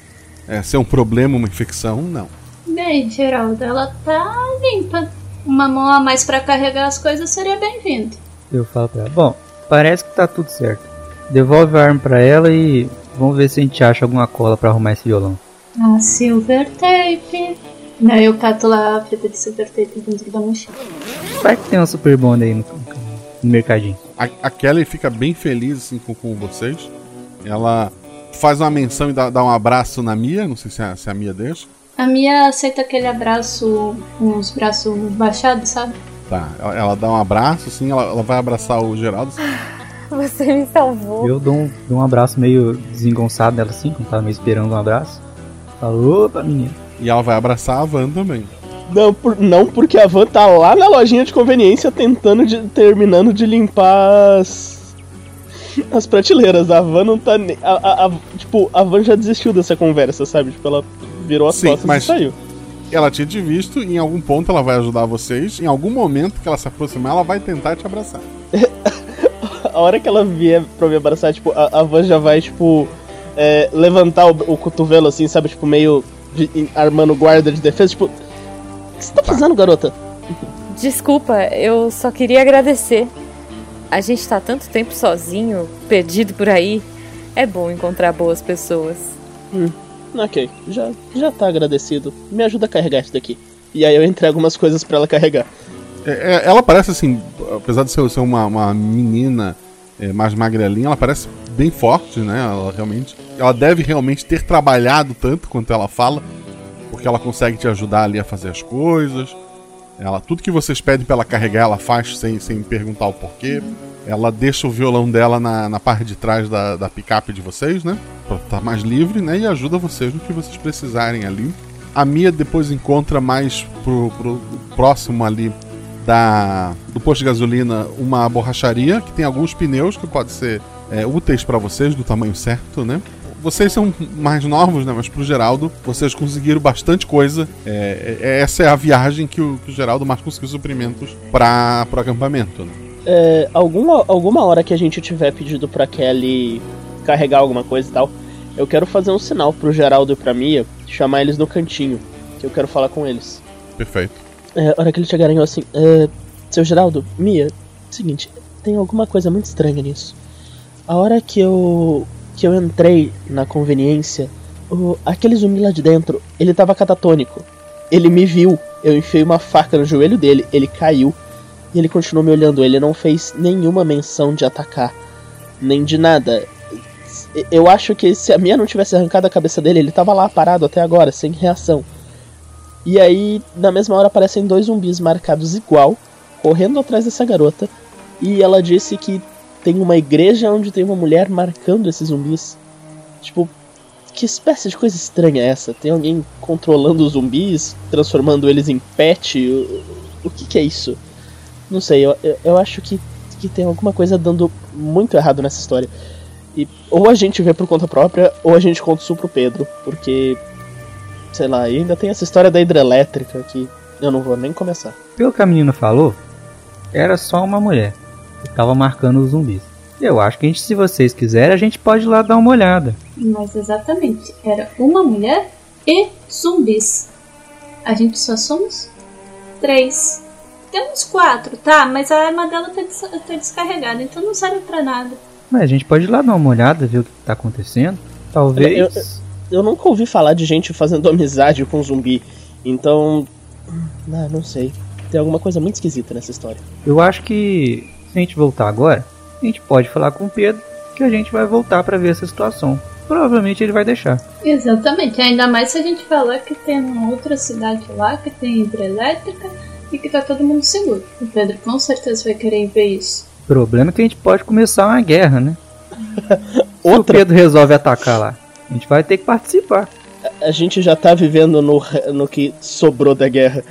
é, ser um problema, uma infecção, não. Bem, Geraldo, ela tá limpa. Uma mão a mais para carregar as coisas seria bem-vindo. Eu falo pra ela: Bom, parece que tá tudo certo. Devolve a arma pra ela e vamos ver se a gente acha alguma cola para arrumar esse violão. Ah, silver tape. Daí eu cato lá a fita de silver tape dentro da mochila. Vai que tem uma super bonda aí no, no mercadinho. A, a, Kelly fica bem feliz assim com, com vocês. Ela faz uma menção e dá, dá um abraço na Mia. Não sei se a, se a Mia deixa. A Mia aceita aquele abraço com os braços baixados, sabe? Tá, ela, ela dá um abraço, assim, ela, ela vai abraçar o Geraldo. <laughs> Você me salvou. Eu dou um, dou um abraço meio desengonçado nela, assim, como tava meio esperando um abraço. Falo, opa, menina. E ela vai abraçar a Van também. Não, por, não porque a Van tá lá na lojinha de conveniência tentando de, terminando de limpar as, as prateleiras. A Van não tá. A, a, a, tipo, a Van já desistiu dessa conversa, sabe? Tipo, ela virou as Sim, costas mas e saiu. Ela tinha te visto, em algum ponto ela vai ajudar vocês. Em algum momento que ela se aproximar, ela vai tentar te abraçar. <laughs> a hora que ela vier pra me abraçar, tipo, a, a Van já vai, tipo, é, levantar o, o, cotovelo assim, sabe? Tipo, meio de, armando guarda de defesa. Tipo, o que você tá fazendo, garota? Desculpa, eu só queria agradecer. A gente tá tanto tempo sozinho, perdido por aí. É bom encontrar boas pessoas. Hum, ok, já, já tá agradecido. Me ajuda a carregar isso daqui. E aí eu entrego algumas coisas para ela carregar. É, é, ela parece assim, apesar de ser, ser uma, uma, menina é, mais magrelinha, ela parece bem forte, né? Ela realmente. Ela deve realmente ter trabalhado tanto quanto ela fala, porque ela consegue te ajudar ali a fazer as coisas. Ela, tudo que vocês pedem para ela carregar, ela faz sem, sem perguntar o porquê. Ela deixa o violão dela na, na parte de trás da, da picape de vocês, né? Pra estar tá mais livre, né? E ajuda vocês no que vocês precisarem ali. A Mia depois encontra mais pro, pro próximo ali da, do posto de gasolina uma borracharia que tem alguns pneus que podem ser é, úteis para vocês, do tamanho certo, né? Vocês são mais novos, né? Mas pro Geraldo, vocês conseguiram bastante coisa. É, é, essa é a viagem que o, que o Geraldo mais conseguiu suprimentos para o acampamento. Né? É, alguma, alguma hora que a gente tiver pedido pra Kelly carregar alguma coisa e tal, eu quero fazer um sinal pro Geraldo e pra Mia, chamar eles no cantinho, que eu quero falar com eles. Perfeito. É, a hora que eles chegarem, eu assim, é, seu Geraldo, Mia, seguinte, tem alguma coisa muito estranha nisso. A hora que eu que eu entrei na conveniência, o, aquele zumbi lá de dentro, ele tava catatônico. Ele me viu, eu enfiei uma faca no joelho dele, ele caiu e ele continuou me olhando. Ele não fez nenhuma menção de atacar, nem de nada. Eu acho que se a minha não tivesse arrancado a cabeça dele, ele tava lá parado até agora, sem reação. E aí, na mesma hora, aparecem dois zumbis marcados igual, correndo atrás dessa garota. E ela disse que tem uma igreja onde tem uma mulher marcando esses zumbis. Tipo, que espécie de coisa estranha é essa? Tem alguém controlando os zumbis, transformando eles em pet? O, o que, que, é isso? Não sei, eu, eu, eu acho que, que tem alguma coisa dando muito errado nessa história. E ou a gente vê por conta própria, ou a gente conta isso pro Pedro, porque. Sei lá, ainda tem essa história da hidrelétrica que eu não vou nem começar. Pelo que a menina falou, era só uma mulher que tava marcando os zumbis. Eu acho que a gente, se vocês quiserem, a gente pode ir lá dar uma olhada. Mas exatamente, era uma mulher e zumbis. A gente só somos três. Temos quatro, tá? Mas a arma dela tá, des tá descarregada, então não serve pra nada. Mas a gente pode ir lá dar uma olhada, ver o que tá acontecendo. Talvez. Eu, eu, eu nunca ouvi falar de gente fazendo <laughs> amizade com zumbi. Então. Ah, não sei. Tem alguma coisa muito esquisita nessa história. Eu acho que se a gente voltar agora, a gente pode falar com o Pedro que a gente vai voltar para ver essa situação. Provavelmente ele vai deixar. Exatamente, ainda mais se a gente falar que tem uma outra cidade lá que tem hidrelétrica e que tá todo mundo seguro. O Pedro com certeza vai querer ver isso. O problema é que a gente pode começar uma guerra, né? <laughs> se o Pedro resolve atacar lá, a gente vai ter que participar. A gente já tá vivendo no, no que sobrou da guerra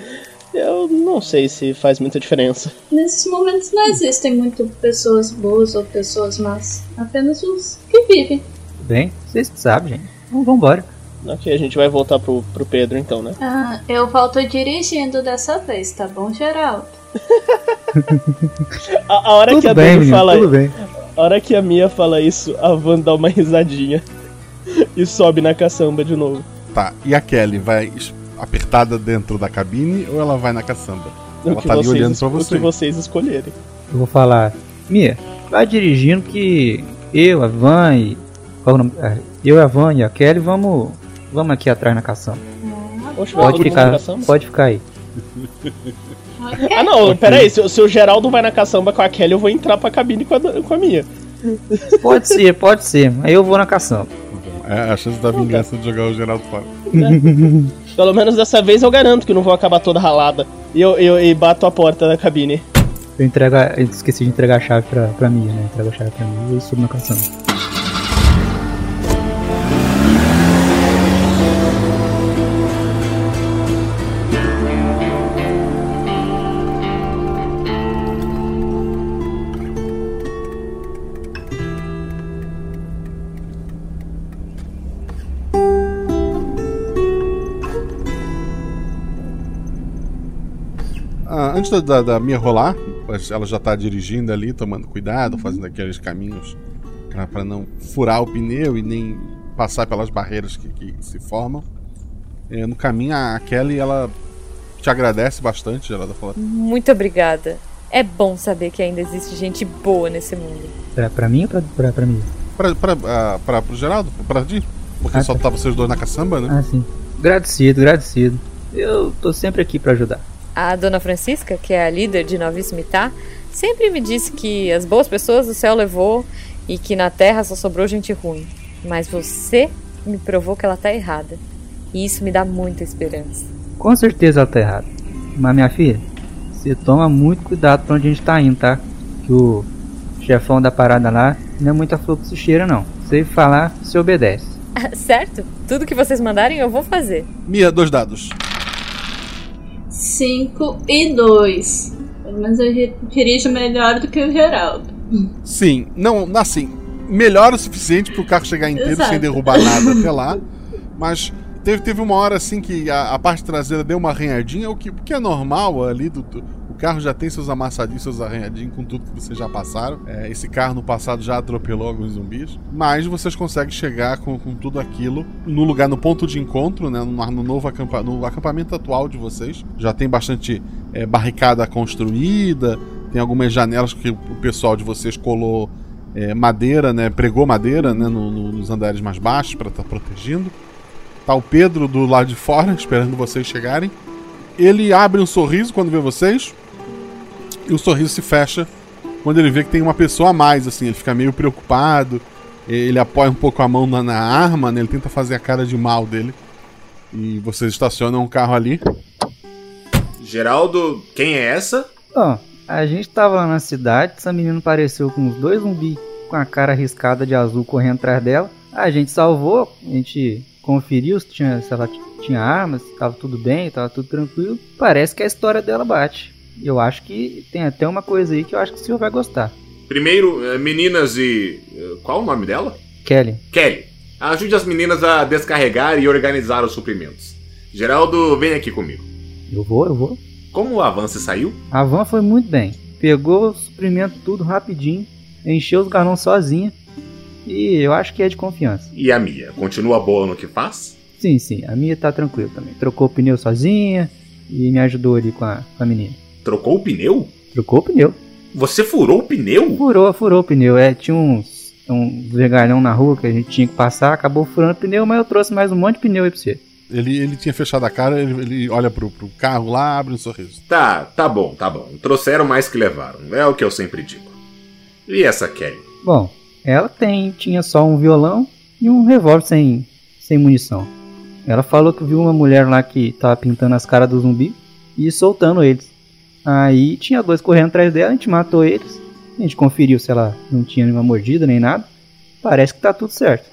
eu não sei se faz muita diferença. Nesses momentos não existem muito pessoas boas ou pessoas más, apenas os que vivem. Bem, vocês sabem, gente. Então vambora. Ok, a gente vai voltar pro, pro Pedro então, né? Ah, eu volto dirigindo dessa vez, tá bom, Geraldo? <laughs> a, a, hora tudo que a bem, Dani menino, fala tudo bem. A hora que a Mia fala isso, a Van dá uma risadinha <laughs> e sobe na caçamba de novo. Tá, e a Kelly vai apertada dentro da cabine ou ela vai na caçamba? O ela tá ali vocês- olhando pra O você. que vocês escolherem. Eu vou falar, Mia, vai dirigindo que eu, a Van e. Qual é o nome? Eu, a Van e a Kelly vamos. Vamos aqui atrás na caçamba. Oxe, Pode ficar, caçamba? pode ficar aí. Ah não, peraí, se, se o Geraldo vai na caçamba com a Kelly, eu vou entrar pra cabine com a, com a minha. Pode ser, pode ser. Aí eu vou na caçamba. É a chance da vingança de jogar o Geraldo fora. Pelo menos dessa vez eu garanto que não vou acabar toda ralada. E eu, eu e bato a porta da cabine. Eu, entrego a- eu esqueci de entregar a chave pra, pra Mia, né? Entrego a chave pra Mia e subo na caçamba. Antes da, da, da Mia rolar, ela já tá dirigindo ali, tomando cuidado, fazendo aqueles caminhos pra, pra não furar o pneu e nem passar pelas barreiras que, que se formam. É, no caminho, a Kelly, ela te agradece bastante, ela falando. Muito obrigada. É bom saber que ainda existe gente boa nesse mundo. Pra, pra mim ou pra, pra, pra Mia? Pra, pra, ah, pra, pro Geraldo? Pra ti? Porque Ah, só tá. tá vocês dois na caçamba, né? Ah, sim. Agradecido, agradecido. Eu tô sempre aqui pra ajudar. A dona Francisca, que é a líder de Novíssimo Itá, sempre me disse que as boas pessoas o céu levou e que na terra só sobrou gente ruim. Mas você me provou que ela tá errada. E isso me dá muita esperança. Com certeza ela tá errada. Mas minha filha, você toma muito cuidado pra onde a gente tá indo, tá? Que o chefão da parada lá não é muita flor que se cheira, não. Se falar, você obedece. <laughs> certo? Tudo que vocês mandarem eu vou fazer. Mia, dois dados. 5 e 2. Pelo menos eu ri- dirijo melhor do que o Geraldo. Sim, não, assim, melhor o suficiente pro carro chegar inteiro Exato. sem derrubar nada até lá. Mas teve, teve uma hora assim que a, a parte traseira deu uma arranhadinha, o que, o que é normal ali. Do, do- o carro já tem seus amassadinhos, seus arranhadinhos com tudo que vocês já passaram. É, esse carro no passado já atropelou alguns zumbis. Mas vocês conseguem chegar com, com tudo aquilo no lugar, no ponto de encontro, né? No, no novo acampa, no acampamento atual de vocês. Já tem bastante é, barricada construída, tem algumas janelas que o pessoal de vocês colou é, madeira, né? Pregou madeira né? no- no- nos andares mais baixos para estar protegendo. Tá o Pedro do lado de fora, <laughs> esperando vocês chegarem. Ele abre um sorriso quando vê vocês. E o sorriso se fecha quando ele vê que tem uma pessoa a mais, assim. Ele fica meio preocupado. Ele apoia um pouco a mão na, na arma, né? Ele tenta fazer a cara de mal dele. E vocês estacionam um carro ali. Geraldo, quem é essa? Ó, a gente tava lá na cidade, essa menina apareceu com os dois zumbis com a cara riscada de azul correndo atrás dela. A gente salvou, a gente conferiu se, tinha, se ela tinha armas, se tava tudo bem, tava tudo tranquilo. Parece que a história dela bate. Eu acho que tem até uma coisa aí que eu acho que o senhor vai gostar. Primeiro, eh, meninas e. eh, Qual o nome dela? Kelly. Kelly. Ajude as meninas a descarregar e organizar os suprimentos. Geraldo, vem aqui comigo. Eu vou, eu vou. Como o avanço saiu? A van foi muito bem. Pegou o suprimento tudo rapidinho, encheu os galões sozinha. E eu acho que é de confiança. E a Mia? Continua boa no que faz? Sim, sim, a minha tá tranquila também. Trocou o pneu sozinha e me ajudou ali com a, com a menina. Trocou o pneu? Trocou o pneu. Você furou o pneu? Furou, furou o pneu. É, tinha uns, um vergalhão na rua que a gente tinha que passar, acabou furando o pneu, mas eu trouxe mais um monte de pneu aí pra você. Ele, ele tinha fechado a cara, ele, ele olha pro, pro carro lá, abre um sorriso. Tá, tá bom, tá bom. Trouxeram mais que levaram. É o que eu sempre digo. E essa Kelly? Bom, ela tem, tinha só um violão e um revólver sem, sem munição. Ela falou que viu uma mulher lá que tava pintando as caras do zumbi e soltando eles. Aí tinha dois correndo atrás dela, a gente matou eles. A gente conferiu se ela não tinha nenhuma mordida nem nada. Parece que tá tudo certo.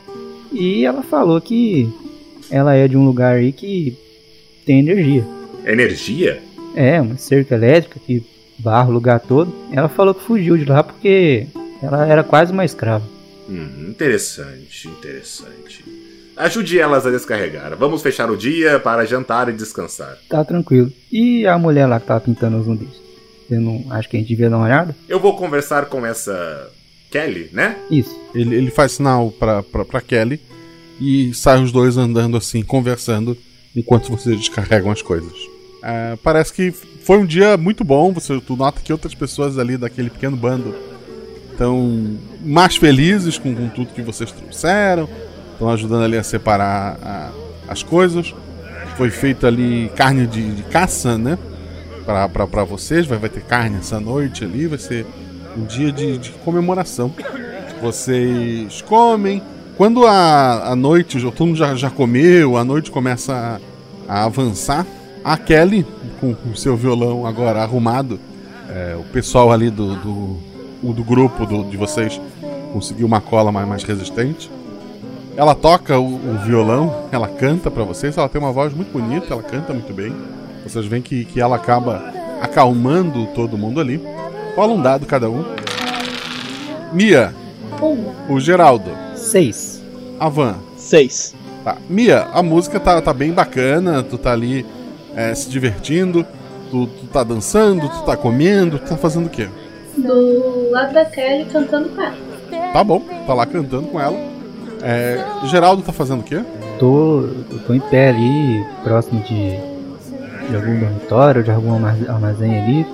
E ela falou que ela é de um lugar aí que tem energia. Energia? É, uma cerca elétrica que barra o lugar todo. Ela falou que fugiu de lá porque ela era quase uma escrava. Hum, interessante, interessante. Ajude elas a descarregar. Vamos fechar o dia para jantar e descansar. Tá tranquilo. E a mulher lá que tava pintando os zumbis? Você não acha que a gente devia dar uma olhada? Eu vou conversar com essa Kelly, né? Isso. Ele, ele faz sinal pra, pra, pra Kelly e sai os dois andando assim, conversando, enquanto vocês descarregam as coisas. É, parece que foi um dia muito bom. Você, tu nota que outras pessoas ali daquele pequeno bando estão mais felizes com, com tudo que vocês trouxeram, estão ajudando ali a separar a- as coisas. Foi feita ali carne de, de caça, né? Pra vocês, vai, vai ter carne essa noite ali, vai ser um dia de, de comemoração. Vocês comem. Quando a, a noite, todo mundo já, já comeu, a noite começa a, a avançar, a Kelly, com o seu violão agora arrumado, é, o pessoal ali do, do, do grupo do- de vocês conseguiu uma cola mais, mais resistente. Ela toca o, o violão, ela canta pra vocês, ela tem uma voz muito bonita, ela canta muito bem. Vocês veem que, que ela acaba acalmando todo mundo ali. Rola um dado cada um. Mia, o Geraldo. Seis. A Van. Seis. Tá. Mia, a música tá, tá bem bacana, tu tá ali é, se divertindo, tu, tu tá dançando, tu tá comendo, tu tá fazendo o quê? Do lado da Kelly cantando com ela. Tá bom, tá lá cantando com ela. É, Geraldo tá fazendo o quê? Tô, eu tô em pé ali, próximo de, de algum dormitório, de algum armaz- armazém ali.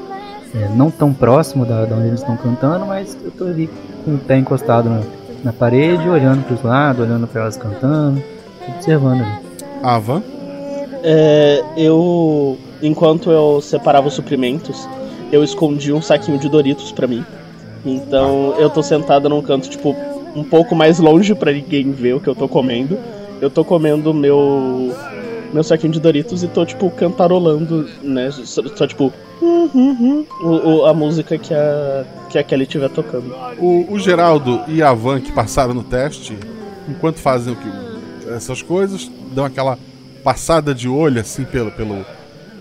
É, não tão próximo da, da onde eles estão cantando, mas eu tô ali com o pé encostado na, na parede, olhando pros lados, olhando pra elas cantando, observando ali. A Van? É, eu, enquanto eu separava os suprimentos, eu escondi um saquinho de Doritos pra mim. Então eu tô sentada num canto, tipo, um pouco mais longe pra ninguém ver o que eu tô comendo. Eu tô comendo meu meu saquinho de Doritos e tô, tipo, cantarolando, né? Só, só, tipo, o- o- a música que a, que a Kelly estiver tocando. O, o Geraldo e a Van que passaram no teste, enquanto fazem que, essas coisas, dão aquela passada de olho assim pelo. pelo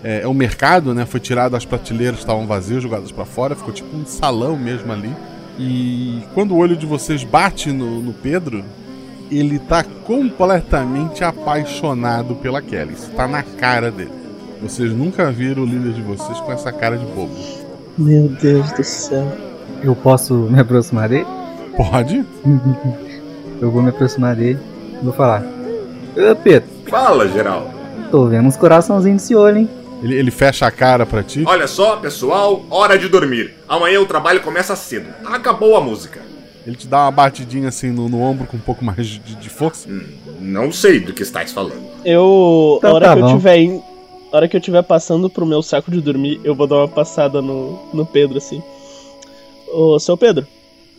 é, é o mercado, né? Foi tirado as prateleiras estavam vazias, jogadas pra fora, ficou tipo um salão mesmo ali. E quando o olho de vocês bate no, no Pedro, ele tá completamente apaixonado pela Kelly. Isso tá na cara dele. Vocês nunca viram o líder de vocês com essa cara de bobo. Meu Deus do céu. Eu posso me aproximar dele? Pode. <laughs> eu vou me aproximar dele e vou falar. Ô Pedro, Fala, Geraldo. tô vendo uns coraçãozinhos nesse olho, hein? Ele, ele fecha a cara pra ti. Olha só, pessoal, hora de dormir. Amanhã o trabalho começa cedo. Acabou a música. Ele te dá uma batidinha assim no, no ombro com um pouco mais de, de força. Não sei do que estás falando. Eu. Então a hora tá que eu bom. tiver in- a hora que eu tiver passando pro meu saco de dormir, eu vou dar uma passada no, no Pedro, assim. Ô, seu Pedro,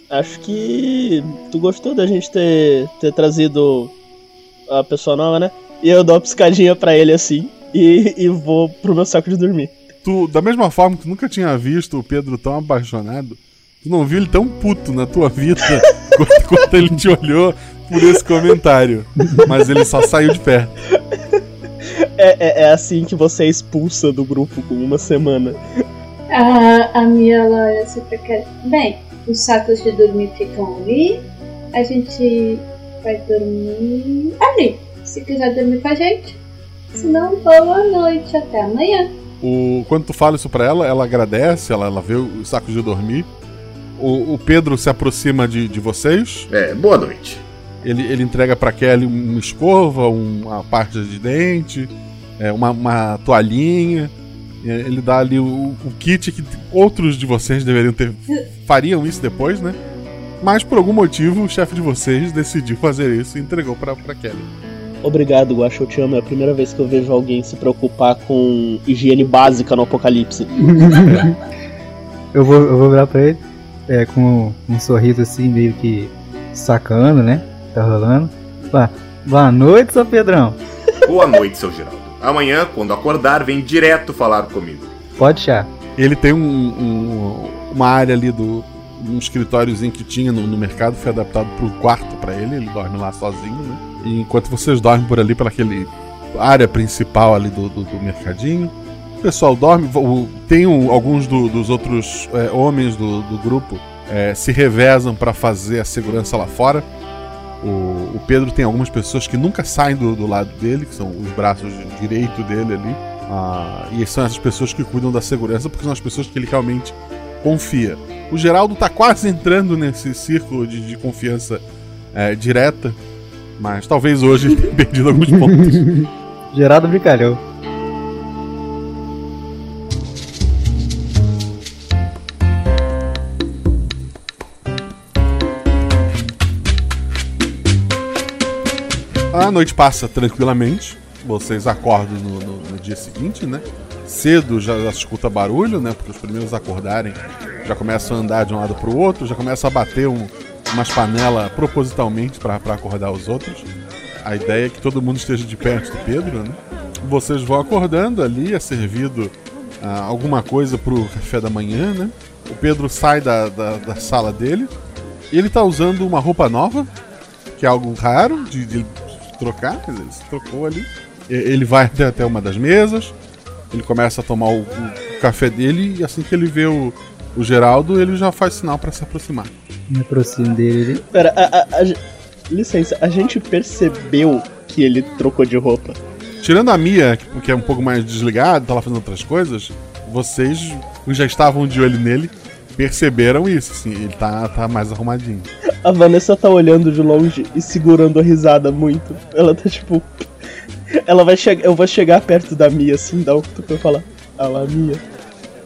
acho que tu gostou da gente ter, ter trazido a pessoa nova, né? E eu dou uma piscadinha pra ele assim e, e vou pro meu saco de dormir. tu, da mesma forma que tu nunca tinha visto o Pedro tão apaixonado, tu não viu ele tão puto na tua vida <laughs> quanto, quanto ele te olhou por esse comentário. Mas ele só saiu de perto. É, é, é assim que você é expulsa do grupo com uma semana. A, a ela olha assim pra cara. Bem, os sacos de dormir ficam ali. A gente vai dormir ali. Se quiser dormir com a gente. Se não, boa noite. Até amanhã. O, quando tu fala isso pra ela, ela agradece, ela, ela vê os sacos de dormir. O, o Pedro se aproxima de, de vocês. É, boa noite. Ele, ele entrega pra Kelly uma escova, uma parte de dente, é, uma, uma toalhinha. É, Ele dá ali o, o kit que outros de vocês deveriam ter. fariam isso depois, né? Mas por algum motivo o chefe de vocês decidiu fazer isso e entregou pra, pra Kelly. Obrigado, Guaxa, eu te amo. É a primeira vez que eu vejo alguém se preocupar com higiene básica no apocalipse. <laughs> eu, vou, eu vou virar pra ele é, com um sorriso assim, meio que sacando, né? Tá rolando. Boa, boa noite, seu Pedrão. <laughs> Boa noite, seu Geraldo. Amanhã, quando acordar, vem direto falar comigo. Pode chá. Ele tem um, um- uma área ali do. Um escritóriozinho que tinha no, no mercado, foi adaptado para um quarto para ele, ele dorme lá sozinho, né? E enquanto vocês dormem por ali, pela aquele área principal ali do, do, do mercadinho, o pessoal dorme. Tem alguns do- dos outros é, homens do, do grupo é, se revezam para fazer a segurança lá fora. O, o Pedro tem algumas pessoas que nunca saem do, do lado dele, que são os braços direito dele ali. Ah, e são essas pessoas que cuidam da segurança, porque são as pessoas que ele realmente confia. O Geraldo tá quase entrando nesse círculo de, de confiança é, direta, mas talvez hoje <laughs> tenha perdido alguns pontos. <laughs> Geraldo brincalhão. A noite passa tranquilamente. Vocês acordam no, no- no dia seguinte, né? Cedo já, já se escuta barulho, né? Porque os primeiros acordarem já começam a andar de um lado pro outro, já começam a bater um- umas panelas propositalmente para acordar os outros. A ideia é que todo mundo esteja de perto do Pedro, né? Vocês vão acordando ali, é servido ah, alguma coisa pro café da manhã, né? O Pedro sai da, da, da sala dele ele tá usando uma roupa nova, que é algo raro de, de trocar, dizer, ele se trocou ali. Ele vai até, até uma das mesas, ele começa a tomar o, o café dele e assim que ele vê o, o Geraldo, ele já faz sinal para se aproximar. Me aproximo dele. Pera, a, a- a licença, a gente percebeu que ele trocou de roupa. Tirando a Mia, que- é um pouco mais desligada, tá lá fazendo outras coisas, vocês que já estavam de olho nele, perceberam isso, assim, ele tá, tá mais arrumadinho. A Vanessa tá olhando de longe e segurando a risada muito. Ela tá tipo. <laughs> Ela vai chegar. Eu vou chegar perto da Mia assim, dar um e falar. Lá, Mia.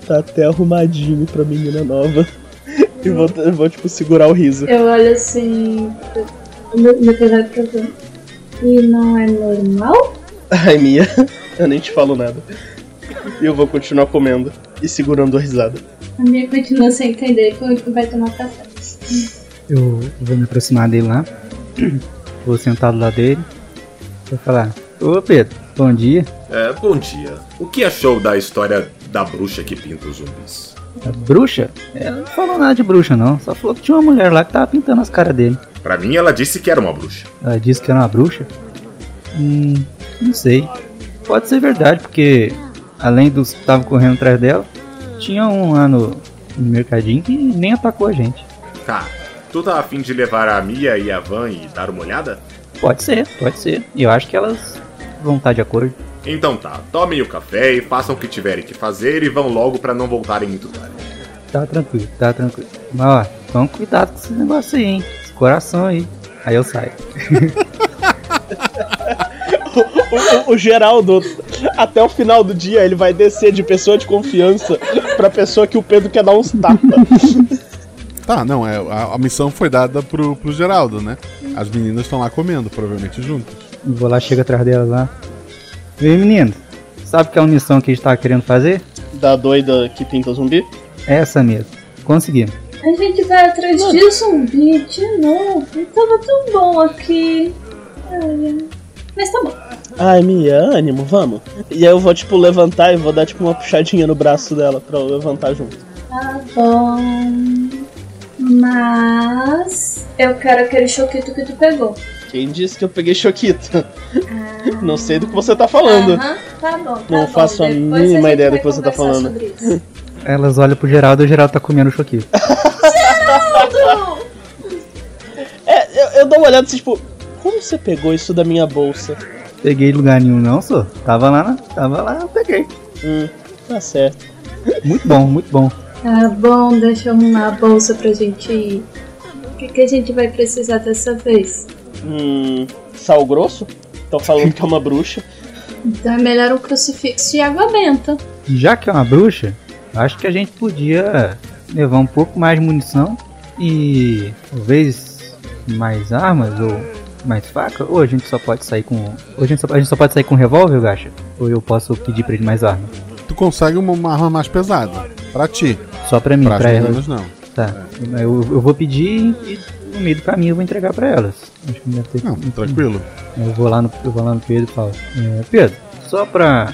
Tá até arrumadinho pra menina nova. E vou, vou tipo, segurar o riso. Eu olho assim. Meu meu olhar pra ver. E não é normal? Ai, Mia, eu nem te falo nada. E eu vou continuar comendo e segurando a risada. A minha continua sem entender como que vai tomar café. Eu vou me aproximar dele lá. Vou sentar do lado dele. Vou falar: Ô Pedro, bom dia. É, bom dia. O que achou da história da bruxa que pinta os zumbis? A bruxa? Ela não falou nada de bruxa, não. Só falou que tinha uma mulher lá que tava pintando as caras dele. Pra mim, ela disse que era uma bruxa. Ela disse que era uma bruxa? Hum, não sei. Pode ser verdade, porque além dos que estavam correndo atrás dela, tinha um lá no, no mercadinho que nem atacou a gente. Tá. Tu tá afim de levar a Mia e a Van e dar uma olhada? Pode ser, pode ser. Eu acho que elas vão estar de acordo. Então tá, tomem o café e façam o que tiverem que fazer e vão logo pra não voltarem muito tarde. Tá tranquilo, tá tranquilo. Mas ó, toma cuidado com esse negócio aí, hein? Esse coração aí. Aí eu saio. <laughs> O, o- o Geraldo, até o final do dia, ele vai descer de pessoa de confiança pra pessoa que o Pedro quer dar uns tapas. <laughs> Tá, não, é, a, a missão foi dada pro, pro Geraldo, né? As meninas estão lá comendo, provavelmente juntas. Vou lá, chego atrás delas lá. Aí, menino, sabe que é uma missão que a gente tava querendo fazer? Da doida que pinta zumbi? Essa mesmo. Conseguimos. A gente vai atrás de zumbi de novo. Tava tão bom aqui. Ai, Mas tá bom. Ai, Mia, ânimo, vamos. E aí eu vou, tipo, levantar e vou dar, tipo, uma puxadinha no braço dela pra eu levantar junto. Tá bom. Mas. Eu quero aquele choquito que tu pegou. Quem disse que eu peguei choquito? Não sei do que você tá falando. Aham, tá bom. Tá Não bom. faço a Depois mínima gente ideia do que você tá falando. sobre isso. Elas olham pro Geraldo e o Geraldo tá comendo o choquito. Geraldo! É, eu, eu dou uma olhada assim, tipo, como você pegou isso da minha bolsa? Peguei lugar nenhum não, só. Tava lá, na- tava lá, eu peguei. Hum, tá certo. Muito bom, muito bom. Tá bom, deixa eu arrumar a bolsa pra gente ir. O que, que a gente vai precisar dessa vez? Hum, sal grosso? Tô falando que é uma bruxa. Então é melhor um crucifixo de água benta. Já que é uma bruxa, acho que a gente podia levar um pouco mais de munição e talvez mais armas ou mais faca. Ou a gente só pode sair com. Ou a gente só, a gente só pode sair com um revólver, Gacha? Ou eu posso pedir pra ele mais armas? Tu consegue uma, uma arma mais pesada. Pra ti. Só pra mim, Pra pra, meninas, não. Tá. Eu, eu vou pedir e no meio do caminho eu vou entregar pra elas. Acho que não deve ter. Não, tranquilo. Eu vou lá no, eu vou lá no Pedro e falo: é, Pedro, só pra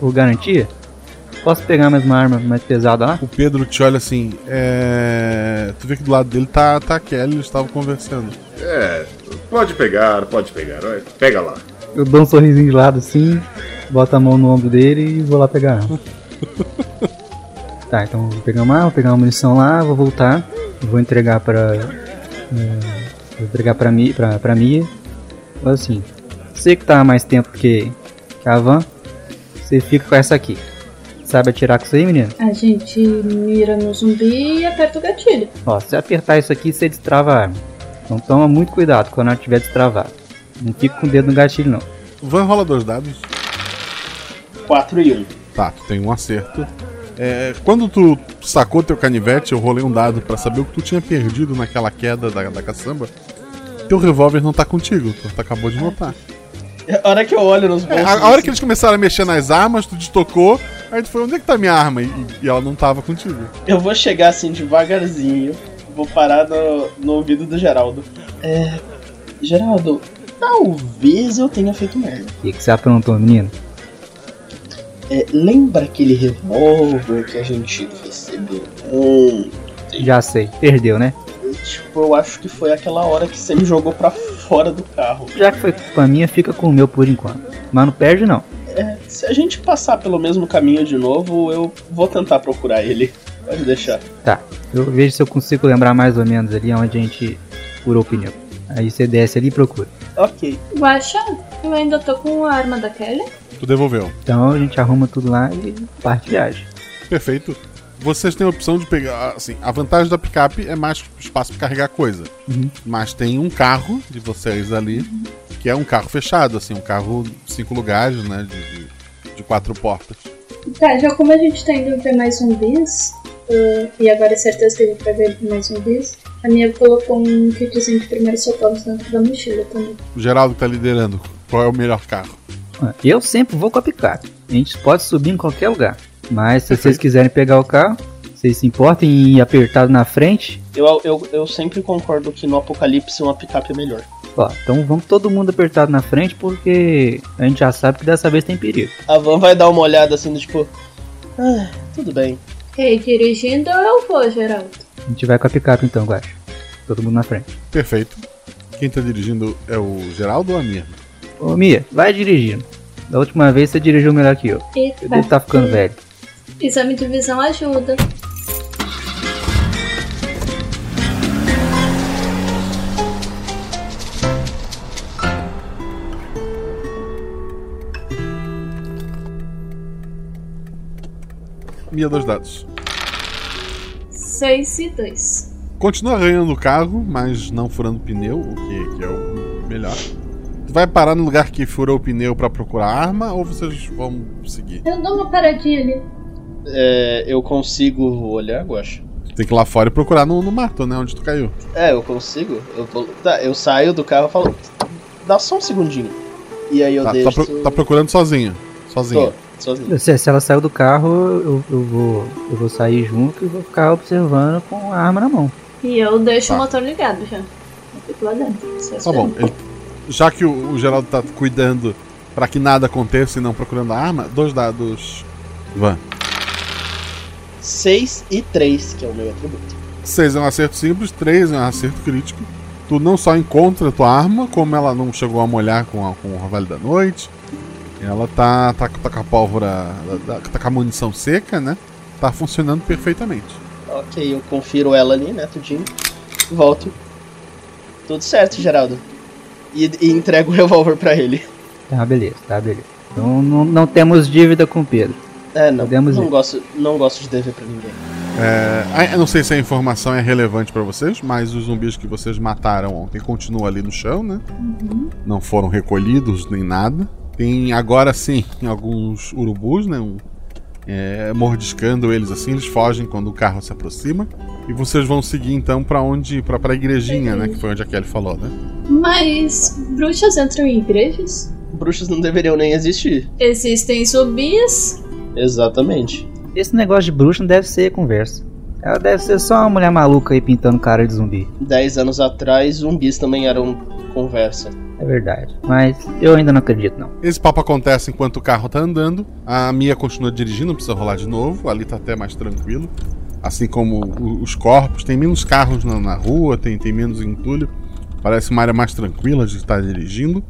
por garantia, posso pegar mais uma arma mais pesada lá? O Pedro te olha assim, é. Tu vê que do lado dele tá, tá a Kelly, eles estavam conversando. É, pode pegar, pode pegar. Pega lá. Eu dou um sorrisinho de lado assim, boto a mão no ombro dele e vou lá pegar a arma. <laughs> tá, então vou pegar uma arma, vou pegar uma munição lá, vou voltar, vou entregar pra. É, vou entregar pra, Mi, pra, pra Mia. Assim, você que tá há mais tempo que, que a Van, você fica com essa aqui. Sabe atirar com isso aí, menino? A gente mira no zumbi e aperta o gatilho. Ó, se apertar isso aqui, você destrava a arma. Então toma muito cuidado quando ela estiver destravada. Não fica com o dedo no gatilho, não. Van rola dois dados. 4 e 1. Tá, tu tem um acerto. É, quando tu sacou teu canivete, eu rolei um dado pra saber o que tu tinha perdido naquela queda da, da caçamba. Teu revólver não tá contigo, tu acabou de notar. A hora que eu olho nos É, bolsos. a, a hora que eles começaram a mexer nas armas, tu destocou, aí tu foi, onde é que tá minha arma? E, e ela não tava contigo. Eu vou chegar assim devagarzinho. Vou parar no, no ouvido do Geraldo. É. Geraldo, talvez eu tenha feito merda. O que, que você aprontou, menino? É, lembra aquele revólver que a gente recebeu? Hum, Já sei, perdeu, né? tipo, eu acho que foi aquela hora que você me jogou pra fora do carro. Já que foi culpa minha, fica com o meu por enquanto. Mas não perde, não. É, se a gente passar pelo mesmo caminho de novo, eu vou tentar procurar ele. Pode deixar. Tá, eu vejo se eu consigo lembrar mais ou menos ali onde a gente furou o pneu. Aí você desce ali e procura. Ok. Guaxa, eu ainda tô com a arma da Kelly. Tu devolveu. Então a gente arruma tudo lá e parte viagem. Perfeito. Vocês têm a opção de pegar. Assim, a vantagem da picape é mais espaço para carregar coisa. Uhum. Mas tem um carro de vocês ali, que é um carro fechado, assim, um carro cinco lugares, né? De, de, de quatro portas. Tá, já como a gente tá indo ver mais zumbis, uh, e agora é certeza que a gente vai ver mais zumbis, a minha colocou um kitzinho de primeiros socorros dentro da mochila também. O Geraldo tá liderando. Qual é o melhor carro? Eu sempre vou com a picape. A gente pode subir em qualquer lugar. Mas se vocês quiserem pegar o carro, vocês se importem em ir apertado na frente. Eu, eu, eu sempre concordo que no apocalipse uma picape é melhor. Ó, então vamos todo mundo apertado na frente porque a gente já sabe que dessa vez tem perigo. A van vai dar uma olhada assim, do tipo. Ah, tudo bem. Ei, dirigindo eu vou, Geraldo. A gente vai com a picape então, Guacho. Todo mundo na frente. Perfeito. Quem tá dirigindo é o Geraldo ou a Mia? Ô Mia, vai dirigindo. Da última vez você dirigiu melhor que eu. E Eu devo estar ficando velho. Exame de visão ajuda. Mia, dois dados. 6 e 2. Continua arranhando o carro, mas não furando pneu, o que, que é o melhor. Vai parar no lugar que furou o pneu pra procurar arma ou vocês vão seguir? Eu dou uma paradinha ali. É, eu consigo olhar, Guacha? Tem que ir lá fora e procurar no, no mato, né? Onde tu caiu. É, eu consigo. Eu, tô, tá, eu saio do carro e falo. Dá só um segundinho. E aí eu Tá, deixo. tá pro- tá procurando sozinho. Sozinho. Tô, sozinho. Se, se ela saiu do carro, eu, eu vou, eu vou sair junto e vou ficar observando com a arma na mão. E eu deixo Tá. o motor ligado já. Eu fico lá dentro. Tá bom. ele- já que o, o Geraldo tá cuidando Pra que nada aconteça e não procurando a arma, dois dados. Van. 6 e 3, que é o meu atributo. 6 é um acerto simples, 3 é um acerto crítico. Tu não só encontra a tua arma, como ela não chegou a molhar com, a, com o Orvalho da Noite. Ela tá, tá, tá com a pólvora. Tá, tá com a munição seca, né? Tá funcionando perfeitamente. Ok, eu confiro ela ali, né, tudinho. Volto. Tudo certo, Geraldo. E, e entrego o revólver pra ele. Tá, beleza, tá, beleza. Então não, não temos dívida com o Pedro. É, não. Podemos não ir. gosto, não gosto de dever pra ninguém. É, eu não sei se a informação é relevante pra vocês, mas os zumbis que vocês mataram ontem continuam ali no chão, né? Não foram recolhidos nem nada. Tem agora sim alguns urubus, né? Um, é, mordiscando eles assim, eles fogem quando o carro se aproxima. E vocês vão seguir então pra onde? Pra, pra igrejinha, né? Que foi onde a Kelly falou, né? Mas bruxas entram em igrejas? Bruxas não deveriam nem existir. Existem zumbis? Exatamente. Esse negócio de bruxa não deve ser conversa. Ela deve ser só uma mulher maluca aí pintando cara de zumbi. Dez anos atrás, zumbis também eram conversa. É verdade. Mas eu ainda não acredito, não. Esse papo acontece enquanto o carro tá andando. A Mia continua dirigindo, não precisa rolar de novo. Ali tá até mais tranquilo. Assim como os corpos. Tem menos carros na, na rua, tem, tem menos entulho. Parece uma área mais tranquila de estar dirigindo.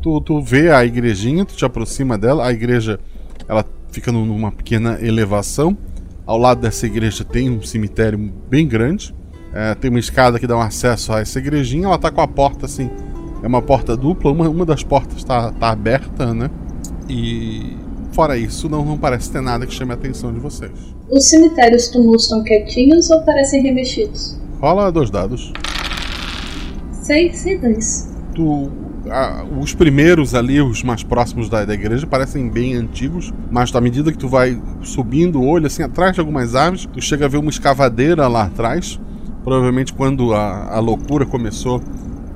Tu, tu vê a igrejinha, tu te aproxima dela. A igreja ela fica num- numa pequena elevação. Ao lado dessa igreja tem um cemitério bem grande. É, tem uma escada que dá um acesso a essa igrejinha. Ela tá com a porta assim. É uma porta dupla. Uma, uma das portas tá, tá aberta, né? E fora isso, não, não parece ter nada que chame a atenção de vocês. Os cemitérios túmulos estão quietinhos ou parecem remexidos? Rola dois dados. 6 e 2. Tu, a- os primeiros ali, os mais próximos da, da igreja, parecem bem antigos, mas à medida que tu vai subindo o olho, assim, atrás de algumas árvores, tu chega a ver uma escavadeira lá atrás. Provavelmente quando a, a loucura começou,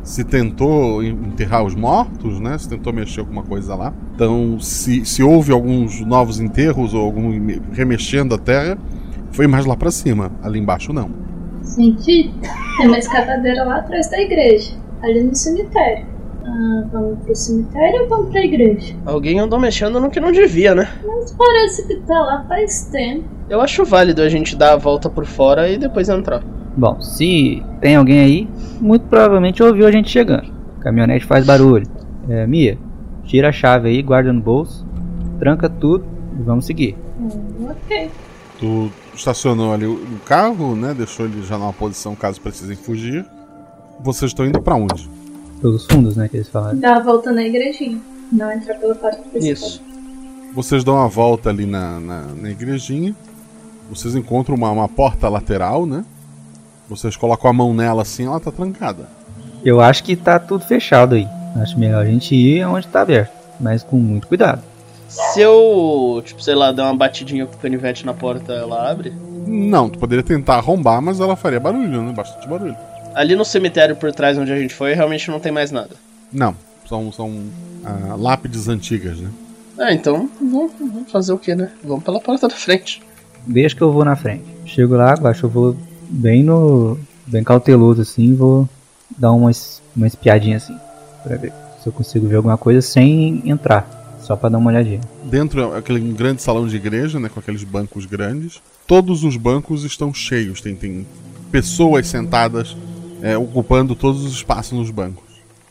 se tentou enterrar os mortos, né? Se tentou mexer alguma coisa lá. Então, se, se houve alguns novos enterros ou algum me- remexendo a terra, foi mais lá pra cima. Ali embaixo não. Senti. Tem uma escavadeira lá atrás da igreja, ali no cemitério. Ah, vamos pro cemitério ou vamos pra igreja? Alguém andou mexendo no que não devia, né? Mas parece que tá lá faz tempo. Eu acho válido a gente dar a volta por fora e depois entrar. Bom, se tem alguém aí, muito provavelmente ouviu a gente chegando. Caminhonete faz barulho. É, Mia, tira a chave aí, guarda no bolso, tranca tudo e vamos seguir. Hum, ok. Tu estacionou ali o carro, né? Deixou ele já numa posição caso precisem fugir. Vocês estão indo pra onde? Pelos fundos, né, que eles falaram. Dá a volta na igrejinha. Não entrar pela parte principal. Isso. Vocês dão uma volta ali na, na, na igrejinha. Vocês encontram uma, uma porta lateral, né? Vocês colocam a mão nela assim, ela tá trancada. Eu acho que tá tudo fechado aí. Acho melhor a gente ir onde tá aberto, mas com muito cuidado. Se eu, tipo, sei lá, der uma batidinha com o canivete na porta, ela abre? Não, tu poderia tentar arrombar, mas ela faria barulho, né? Bastante barulho. Ali no cemitério por trás onde a gente foi, realmente não tem mais nada. Não, são, são ah, lápides antigas, né? Ah, então vamos, vamos fazer o que, né? Vamos pela porta da frente. Deixa que eu vou na frente. Chego lá, acho que eu vou bem no. bem cauteloso assim, vou dar uma, es- uma espiadinha assim. Pra ver se eu consigo ver alguma coisa sem entrar. Só pra dar uma olhadinha. Dentro é aquele grande salão de igreja, né? Com aqueles bancos grandes. Todos os bancos estão cheios. Tem, tem pessoas sentadas é, ocupando todos os espaços nos bancos.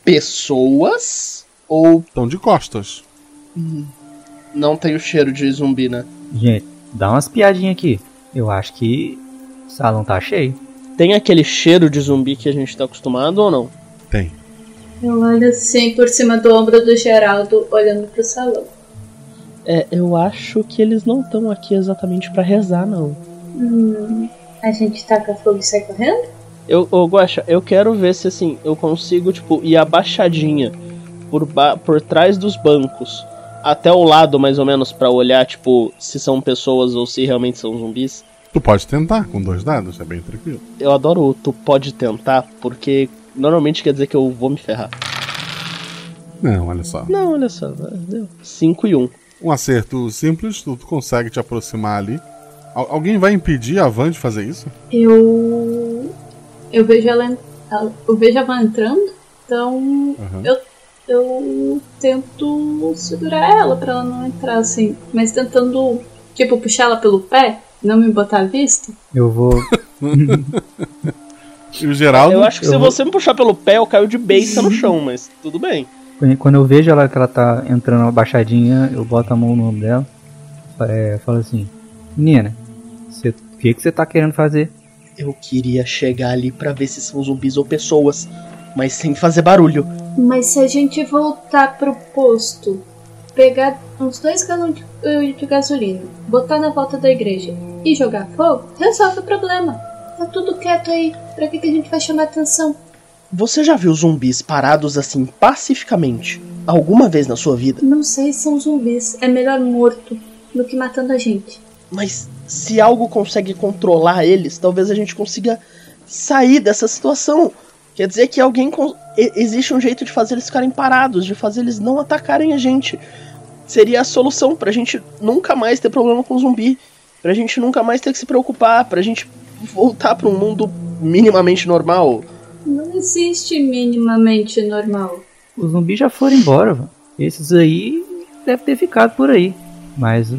Pessoas ou Estão de costas. não tem o cheiro de zumbi, né? Gente, dá uma espiadinha aqui. Eu acho que o salão tá cheio. Tem aquele cheiro de zumbi que a gente tá acostumado ou não? Tem. Eu olho assim por cima do ombro do Geraldo, olhando pro salão. É, eu acho que eles não estão aqui exatamente pra rezar, não. Hum, a gente taca fogo e sai correndo? Eu, ô Guaxa, eu quero ver se assim, eu consigo, tipo, ir abaixadinha por, ba por trás dos bancos até o lado, mais ou menos, pra olhar, tipo, se são pessoas ou se realmente são zumbis. Tu pode tentar com dois dados, é bem tranquilo. Eu adoro o tu pode tentar, porque normalmente quer dizer que eu vou me ferrar. Não, olha só. Não, olha só, deu 5 e 1. Um. Um acerto simples, tu, tu consegue te aproximar ali. Al- alguém vai impedir a Van de fazer isso? Eu. Eu vejo ela. Eu vejo a Van entrando, então. Uhum. Eu eu tento segurar ela pra ela não entrar assim. Mas tentando, tipo, puxar ela pelo pé, não me botar à vista. Eu vou. <laughs> E o Geraldo. Eu acho que Eu se vou- você me puxar pelo pé, eu caio de beiça no chão, mas tudo bem. Quando eu vejo ela que ela tá entrando abaixadinha, eu boto a mão no ombro dela. É, falo assim: Menina, o que, que você tá querendo fazer? Eu queria chegar ali pra ver se são zumbis ou pessoas, mas sem fazer barulho. Mas se a gente voltar pro posto, pegar uns dois galões de, eh, de gasolina, botar na volta da igreja e jogar fogo, resolve o problema. Tá tudo quieto aí. Pra que, que a gente vai chamar atenção? Você já viu zumbis parados assim pacificamente alguma vez na sua vida? Não sei se são zumbis. É melhor morto do que matando a gente. Mas se algo consegue controlar eles, talvez a gente consiga sair dessa situação. Quer dizer que alguém existe um jeito de fazer eles ficarem parados, de fazer eles não atacarem a gente. Seria a solução pra gente nunca mais ter problema com zumbi, pra gente nunca mais ter que se preocupar, pra gente voltar pra um mundo minimamente normal. Não existe minimamente normal. Os zumbis já foram embora, mano. Esses aí devem ter ficado por aí. Mas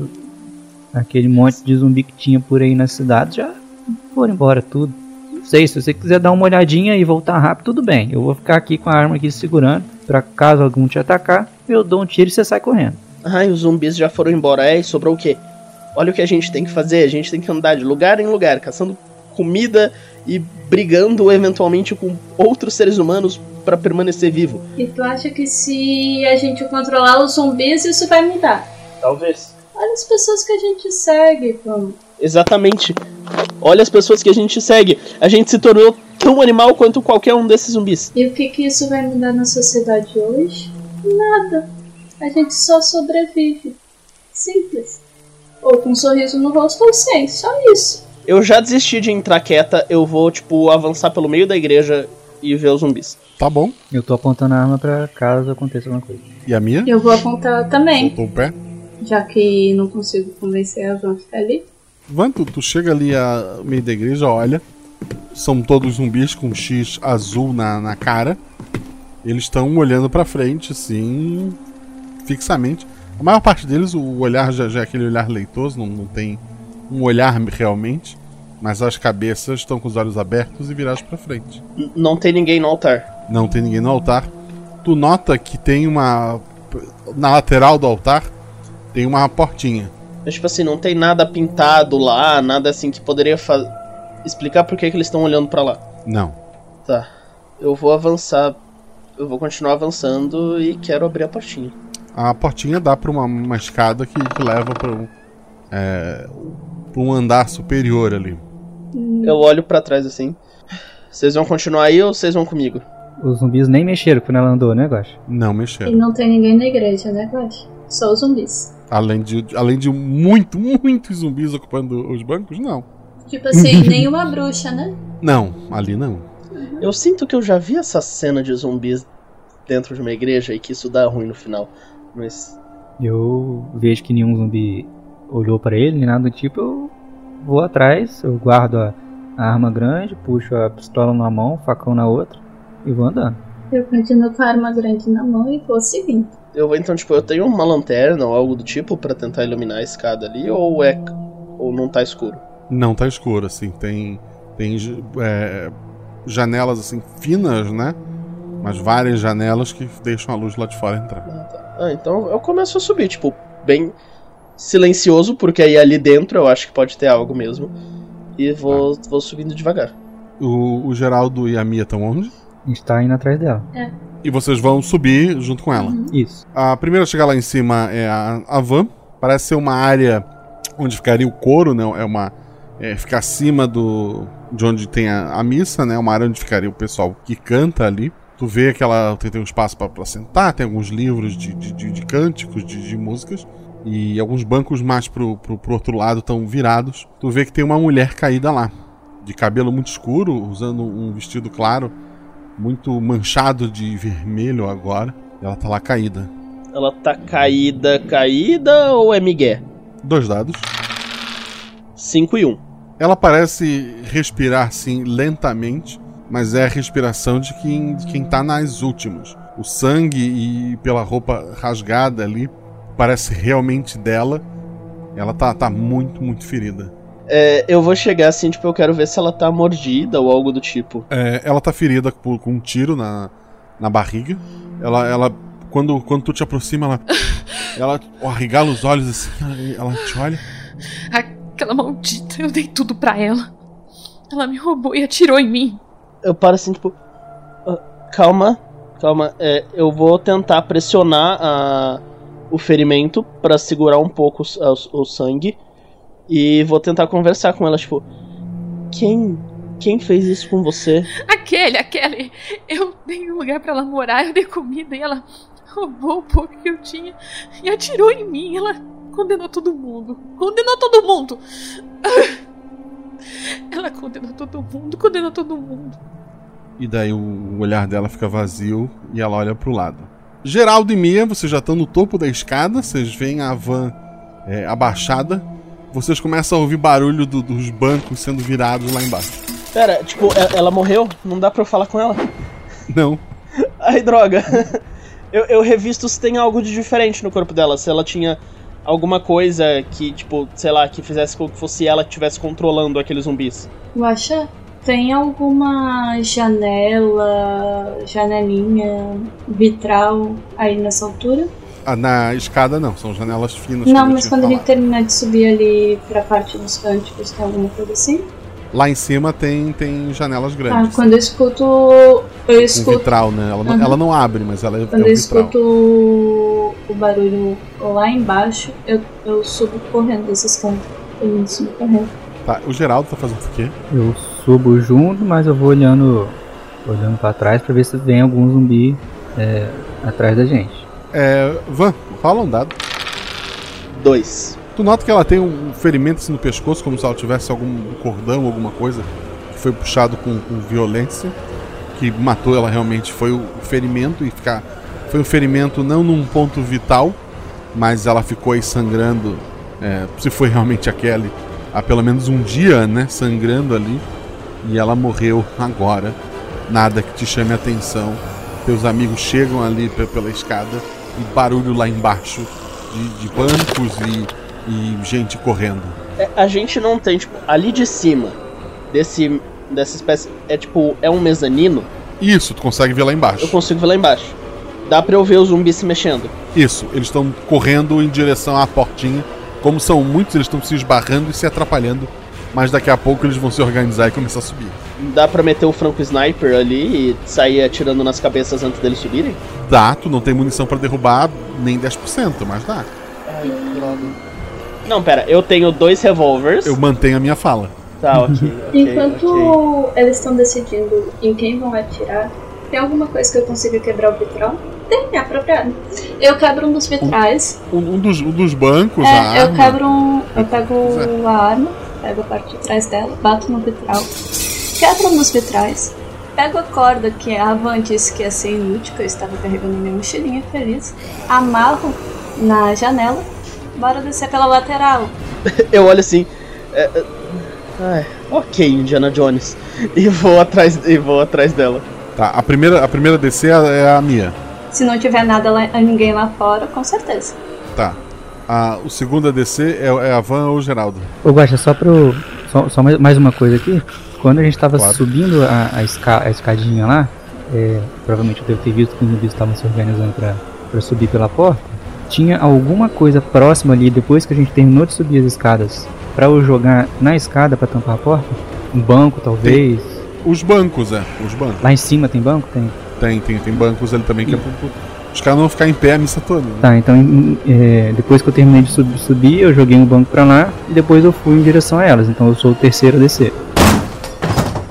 aquele monte de zumbi que tinha por aí na cidade já foram embora tudo. Não sei, se você quiser dar uma olhadinha e voltar rápido, tudo bem. Eu vou ficar aqui com a arma aqui segurando. Pra caso algum te atacar, eu dou um tiro e você sai correndo. Ai, os zumbis já foram embora. É, e sobrou o quê? Olha o que a gente tem que fazer. A gente tem que andar de lugar em lugar, caçando comida e brigando eventualmente com outros seres humanos pra permanecer vivo. E tu acha que se a gente controlar os zumbis, isso vai mudar? Talvez. Olha as pessoas que a gente segue, pô. Exatamente. Olha as pessoas que a gente segue. A gente se tornou tão animal quanto qualquer um desses zumbis. E o que que isso vai mudar na sociedade hoje? Nada. A gente só sobrevive. Simples. Ou com um sorriso no rosto ou sem, só isso. Eu já desisti de entrar quieta, eu vou, tipo, avançar pelo meio da igreja e ver os zumbis. Tá bom. Eu tô apontando a arma pra caso aconteça alguma coisa. E a minha? Eu vou apontar também, o pé. já que não consigo convencer a Van a ficar ali. Van, tu, tu chega ali ao meio da igreja, olha. São todos zumbis com um X azul na, na cara. Eles estão olhando pra frente, assim, fixamente. A maior parte deles, o olhar já, já é aquele olhar leitoso, não, não tem um olhar realmente. Mas as cabeças estão com os olhos abertos e virados pra frente. Não tem ninguém no altar. Não tem ninguém no altar. Tu nota que tem uma. Na lateral do altar tem uma portinha. Mas, tipo assim, não tem nada pintado lá, nada assim que poderia fa- explicar por que, que eles estão olhando pra lá. Não. Tá. Eu vou avançar. Eu vou continuar avançando e quero abrir a portinha. A portinha dá pra uma, uma escada que, que leva pra um, é, um andar superior ali. Eu olho pra trás assim. Vocês vão continuar aí ou vocês vão comigo? Os zumbis nem mexeram quando ela andou, né, Guacha? Não E mexeram. não tem ninguém na igreja, né, Guache? Só os zumbis. Além de, além de muito, muitos zumbis ocupando os bancos, não. Tipo assim, <laughs> nenhuma bruxa, né? Não, ali não. Eu sinto que eu já vi essa cena de zumbis dentro de uma igreja e que isso dá ruim no final. Mas. Eu vejo que nenhum zumbi olhou pra ele, nem nada do tipo, eu vou atrás, eu guardo a, a arma grande, puxo a pistola numa mão, facão na outra e vou andando. Eu continuo com a arma grande na mão e vou seguindo. Eu vou então, tipo, eu tenho uma lanterna ou algo do tipo pra tentar iluminar a escada ali, ou é. ou não tá escuro? Não tá escuro, assim. Tem, tem é, janelas assim finas, né? Mas várias janelas que deixam a luz lá de fora entrar. Ah, então eu começo a subir, tipo, bem silencioso, porque aí ali dentro eu acho que pode ter algo mesmo. E vou, vou subindo devagar. O, o Geraldo e a Mia estão onde? A gente tá indo atrás dela. É. E vocês vão subir junto com ela. Isso. A primeira a chegar lá em cima é a, a van. Parece ser uma área onde ficaria o coro, né? É uma. É, fica acima do. de onde tem a, a missa, né? Uma área onde ficaria o pessoal que canta ali. Tu vê que ela tem, tem um espaço para sentar, tem alguns livros de, de, de, de cânticos, de, de músicas. E alguns bancos mais pro, pro, pro outro lado estão virados. Tu vê que tem uma mulher caída lá. De cabelo muito escuro, usando um vestido claro, muito manchado de vermelho agora. Ela tá lá caída. Ela tá caída, caída ou é migué? Dois dados. 5 e 1. Um. Ela parece respirar, sim, lentamente, mas é a respiração de quem, de quem tá nas últimas. o sangue e pela roupa rasgada ali, parece realmente dela. Ela tá, tá muito, muito ferida. É, eu vou chegar assim, tipo, eu quero ver se ela tá mordida ou algo do tipo. É, ela tá ferida por, com um tiro na, na barriga. Ela, ela quando, quando tu te aproxima, ela, <laughs> ela arregala os olhos assim, ela, ela te olha. Aquela maldita, eu dei tudo pra ela. Ela me roubou e atirou em mim. Eu paro assim, tipo, "Ah, calma, calma, é, eu vou tentar pressionar a, o ferimento pra segurar um pouco o, o- o sangue e vou tentar conversar com ela, tipo, quem, quem fez isso com você? Aquele, aquele. Eu dei um lugar pra ela morar, eu dei comida e ela roubou o pouco que eu tinha e atirou em mim. Ela condenou todo mundo. Condenou todo mundo. <laughs> Ela condenou todo mundo, condenou todo mundo. E daí o olhar dela fica vazio e ela olha pro lado. Geraldo e Mia, vocês já estão no topo da escada, vocês veem a van é, abaixada. Vocês começam a ouvir barulho do- dos bancos sendo virados lá embaixo. Pera, tipo, e- ela morreu? Não dá pra eu falar com ela? Não. Ai, droga. <laughs> Eu, eu revisto se tem algo de diferente no corpo dela. Se ela tinha alguma coisa que, tipo, sei lá, que fizesse com que fosse ela que estivesse controlando aqueles zumbis. Guaxa, tem alguma janela, janelinha, vitral aí nessa altura? Ah, na escada não, são janelas finas. Não, eu mas quando gente terminar de subir ali pra parte dos cânticos, tem alguma coisa assim? Lá em cima tem, tem janelas Ah, grandes. quando eu escuto. Eu um escuto. vitral, né? Ela, não- Uhum. ela não abre, mas ela é, é Quando um eu vitral. escuto o barulho lá embaixo, eu, eu subo correndo desses cantos. Eu subo correndo. Tá, o Geraldo tá fazendo o quê? Eu subo junto, mas eu vou olhando olhando para trás pra ver se vem algum zumbi é, atrás da gente. É. Van, fala um dado. Dois. Tu nota que ela tem um ferimento assim no pescoço, como se ela tivesse algum cordão, alguma coisa que foi puxado com, com violência, que matou ela realmente. Foi o ferimento e ficar. Foi um ferimento não num ponto vital, mas ela ficou aí sangrando. é, se foi realmente aquele, há pelo menos um dia, né? Sangrando ali. E ela morreu agora. Nada que te chame a atenção. Teus amigos chegam ali pe- pela escada e barulho lá embaixo de, de bancos e, e gente correndo. É, a gente não tem, tipo, ali de cima desse, dessa espécie. É tipo, é um mezanino. Isso, tu consegue ver lá embaixo. Eu consigo ver lá embaixo. Dá pra eu ver os zumbis se mexendo. Isso, eles estão correndo em direção à portinha. Como são muitos, eles estão se esbarrando e se atrapalhando. Mas daqui a pouco eles vão se organizar e começar a subir. Dá pra meter o Franco Sniper ali e sair atirando nas cabeças antes deles subirem? Dá, tu não tem munição pra derrubar nem 10%, mas dá. Ai, droga. Não, pera, eu tenho dois revólveres. Eu mantenho a minha fala. Tá, ok. ok, Enquanto ok. eles estão decidindo em quem vão atirar, tem alguma coisa que eu consiga quebrar o vitral? Tem, é apropriado. Eu quebro um dos vitrais. Um, um dos, um dos bancos, a É, eu quebro um. Eu pego a arma, pego a parte de trás dela, bato no vitral, quebro um dos vitrais, pego a corda que a Van disse que ia ser inútil, que eu estava carregando minha mochilinha feliz, amarro na janela, bora descer pela lateral. <laughs> Eu olho assim. é, é, ok, Indiana Jones. E vou atrás, e vou atrás dela. Tá, a primeira, a primeira DC é é a Mia. Se não tiver nada lá, ninguém lá fora, com certeza. Tá. A, o segundo a descer é, é a Van ou o Geraldo. Ô Guaxa, só pro. Só, só mais, mais uma coisa aqui. Quando a gente tava Claro. subindo a, a, esca, a escadinha lá, é, provavelmente eu devo ter visto que os zumbis estavam se organizando pra, pra subir pela porta. Tinha alguma coisa próxima ali, depois que a gente terminou de subir as escadas, pra eu jogar na escada pra tampar a porta? Um banco, talvez? Os bancos, é. Os bancos. Lá em cima tem banco? Tem. Tem, tem, tem bancos ali também que é pro, pro- os caras não vão ficar em pé a missa toda. né? Tá, então é, depois que eu terminei de sub- subir, eu joguei um banco pra lá e depois eu fui em direção a elas. Então eu sou o terceiro a descer.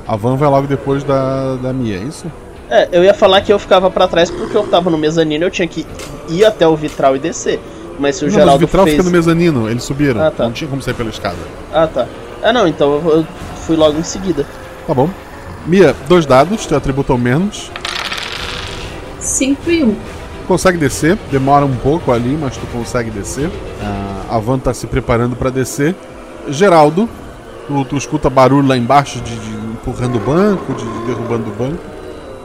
A van vai logo depois da, da Mia, é isso? É, eu ia falar que eu ficava pra trás porque eu tava no mezanino eu tinha que ir até o vitral e descer. Mas se o não, mas o Geraldo vitral fez... fica no mezanino, eles subiram. Ah, tá. Não tinha como sair pela escada. Ah, tá. Ah, não, então eu, fui logo em seguida. Tá bom. Mia, dois dados, teu atributo ao menos. 5 e 1. Um. Consegue descer, demora um pouco ali, mas tu consegue descer. Ah, a van tá se preparando pra descer. Geraldo, tu, tu escuta barulho lá embaixo de, de empurrando o banco, de, de derrubando o banco.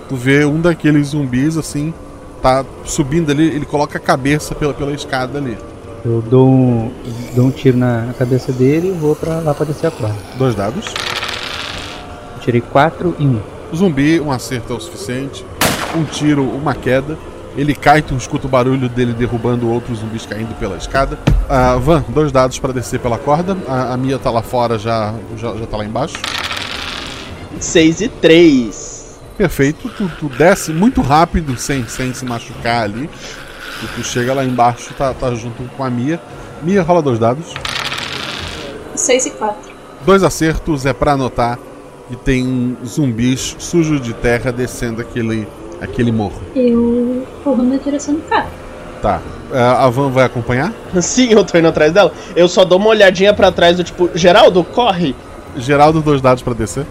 Tu vê um daqueles zumbis assim, tá subindo ali, ele coloca a cabeça pela, pela escada ali. Eu dou um, dou um tiro na, na cabeça dele e vou pra, lá pra descer a corda. Dois dados. Eu tirei 4 e 1. Um. Zumbi, um acerto é o suficiente. Um tiro, uma queda. Ele cai, tu escuta o barulho dele derrubando outros zumbis caindo pela escada. Ah, Van, dois dados para descer pela corda. A, a Mia tá lá fora, já, já, já tá lá embaixo. 6 e 3. Perfeito, tu, tu desce muito rápido, sem, sem se machucar ali. E tu chega lá embaixo, tá, tá junto com a Mia. Mia, rola dois dados. 6 e 4. Dois acertos é pra anotar que tem zumbis sujos de terra descendo aquele, aquele morro. Eu corro na direção do carro. Tá. É, a Van vai acompanhar? Sim, eu tô indo atrás dela. Eu só dou uma olhadinha pra trás do tipo, Geraldo, corre! Geraldo, dois dados pra descer.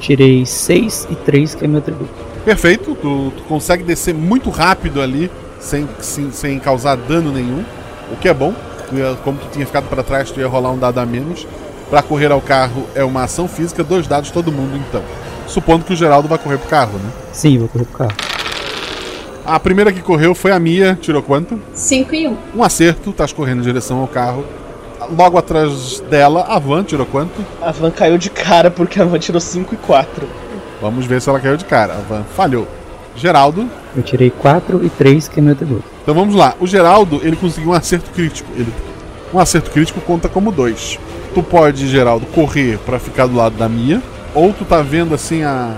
Tirei 6 e 3, que é meu tributo. Perfeito, tu, tu consegue descer muito rápido ali, sem, sem, sem causar dano nenhum, o que é bom. Ia- como tu tinha ficado pra trás, tu ia rolar um dado a menos. Pra correr ao carro é uma ação física, dois dados todo mundo então. Supondo que o Geraldo vai correr pro carro, né? Sim, vou correr pro carro. A primeira que correu foi a Mia, tirou quanto? 5 e 1. Um acerto, estás correndo em direção ao carro. Logo atrás dela, a Van tirou quanto? A Van caiu de cara porque a Van tirou 5 e 4. Vamos ver se ela caiu de cara. A Van falhou. Geraldo. Eu tirei 4 e 3, que é meu tributo. Então vamos lá. O Geraldo, ele conseguiu um acerto crítico. Ele, um acerto crítico conta como dois. Tu pode, Geraldo, correr pra ficar do lado da Mia. Ou tu tá vendo assim a,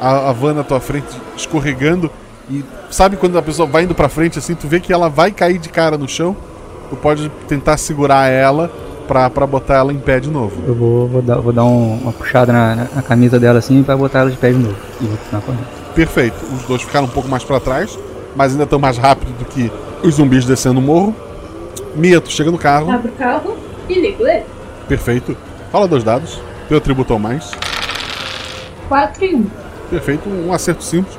a, a van na tua frente escorregando. E sabe quando a pessoa vai indo pra frente assim, tu vê que ela vai cair de cara no chão. Tu pode tentar segurar ela pra, pra botar ela em pé de novo. Eu vou, vou dar, vou dar um- uma puxada na, na- na camisa dela assim pra botar ela de pé de novo. E vou continuar correndo. Perfeito. Os dois ficaram um pouco mais pra trás, mas ainda estão mais rápido do que os zumbis descendo o morro. Mia, tu chega no carro. Abro o carro e ligo ele. Perfeito. Fala dois dados. Teu atributo ao mais. 4 e 1. Perfeito. Um acerto simples.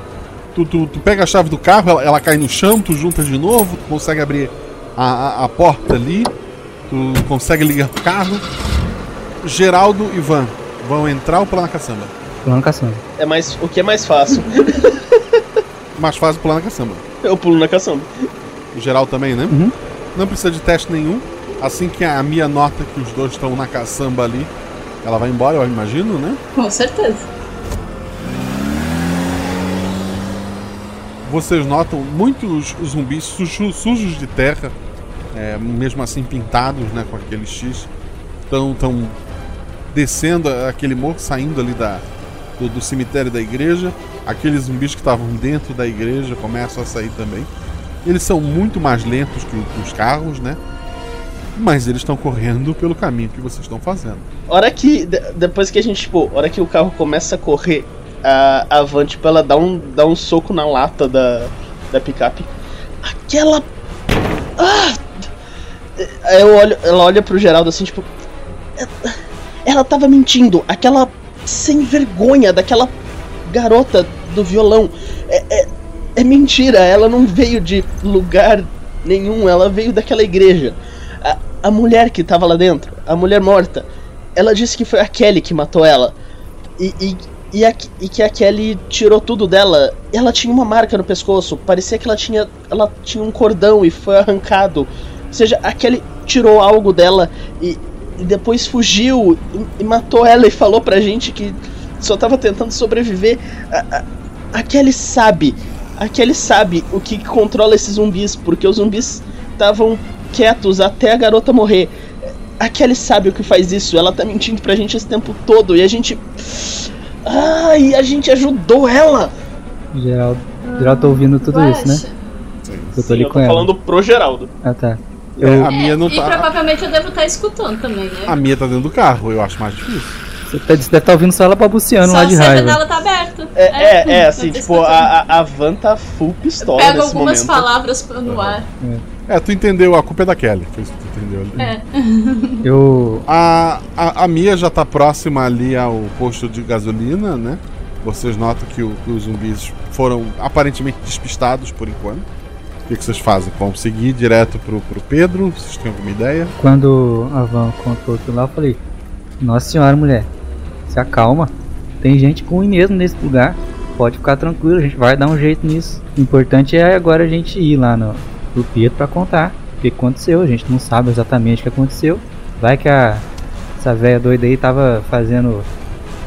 Tu, tu, tu pega a chave do carro, ela, ela cai no chão, tu junta de novo, tu consegue abrir a, a, porta ali, tu consegue ligar o carro. Geraldo e Van vão entrar ou pular na caçamba? Pulando caçamba. É mais, o que é mais fácil? <laughs> Mais fácil pular na caçamba. Eu pulo na caçamba. O Geraldo também, né? Uhum. Não precisa de teste nenhum. Assim que a Mia nota que os dois estão na caçamba ali, ela vai embora, eu imagino, né? Com certeza. Vocês notam muitos zumbis sujo- sujos de terra, é, mesmo assim pintados né, com aquele X, estão tão descendo aquele morro, saindo ali da, do, do cemitério da igreja. Aqueles zumbis que estavam dentro da igreja começam a sair também. Eles são muito mais lentos que, os carros, né? Mas eles estão correndo pelo caminho que vocês estão fazendo. Hora que. de- depois que a gente, tipo, hora que o carro começa a correr, a, a Van, tipo, ela dá um, dá um soco na lata da, da picape. Aquela. Ah! Eu olho, ela olha pro Geraldo assim, tipo. "Ela- Ela tava mentindo. Aquela sem vergonha daquela garota do violão. É, é, é mentira, ela não veio de lugar nenhum, ela veio daquela igreja. A, a mulher que tava lá dentro, a mulher morta, ela disse que foi a Kelly que matou ela. E, e, e, a- e que a Kelly tirou tudo dela. Ela tinha uma marca no pescoço, parecia que ela tinha, ela tinha um cordão e foi arrancado. Ou seja, a Kelly tirou algo dela e, e depois fugiu e, e matou ela e falou pra gente que só tava tentando sobreviver. A, a, a Kelly sabe, a Kelly sabe o que controla esses zumbis, porque os zumbis estavam quietos até a garota morrer. A Kelly sabe o que faz isso, ela tá mentindo pra gente esse tempo todo e a gente. Ai, a gente ajudou ela! Geraldo, Geraldo tá ouvindo tudo isso, né? Eu tô ali eu com tô ela. falando pro Geraldo. Ah, tá. É, Eu, a Mia não E tá. provavelmente eu devo estar escutando também, né? A Mia tá dentro do carro, eu acho mais difícil. Você tá- deve estar ouvindo só ela babuceando Só lá a de cena raiva. dela tá aberta. É, é, é, eu <laughs> assim, tô tipo, a, a, a Van tá full pistola nesse algumas momento. palavras no ar. É, tu entendeu, a culpa é da Kelly. Foi isso que tu entendeu ali. É. <laughs> Eu. A, a, a Mia já tá próxima ali ao posto de gasolina, né? Vocês notam que, o- que os zumbis foram aparentemente despistados por enquanto. O que, que vocês fazem? Vão seguir direto pro, pro Pedro? Vocês têm alguma ideia? Quando a Van contou aquilo lá, eu falei: Nossa senhora, mulher, se acalma. Tem gente ruim mesmo nesse lugar. Pode ficar tranquilo, a gente vai dar um jeito nisso. O importante é agora a gente ir lá no, no Pietro pra contar o que aconteceu. A gente não sabe exatamente o que aconteceu. Vai que a, essa velha doida aí tava fazendo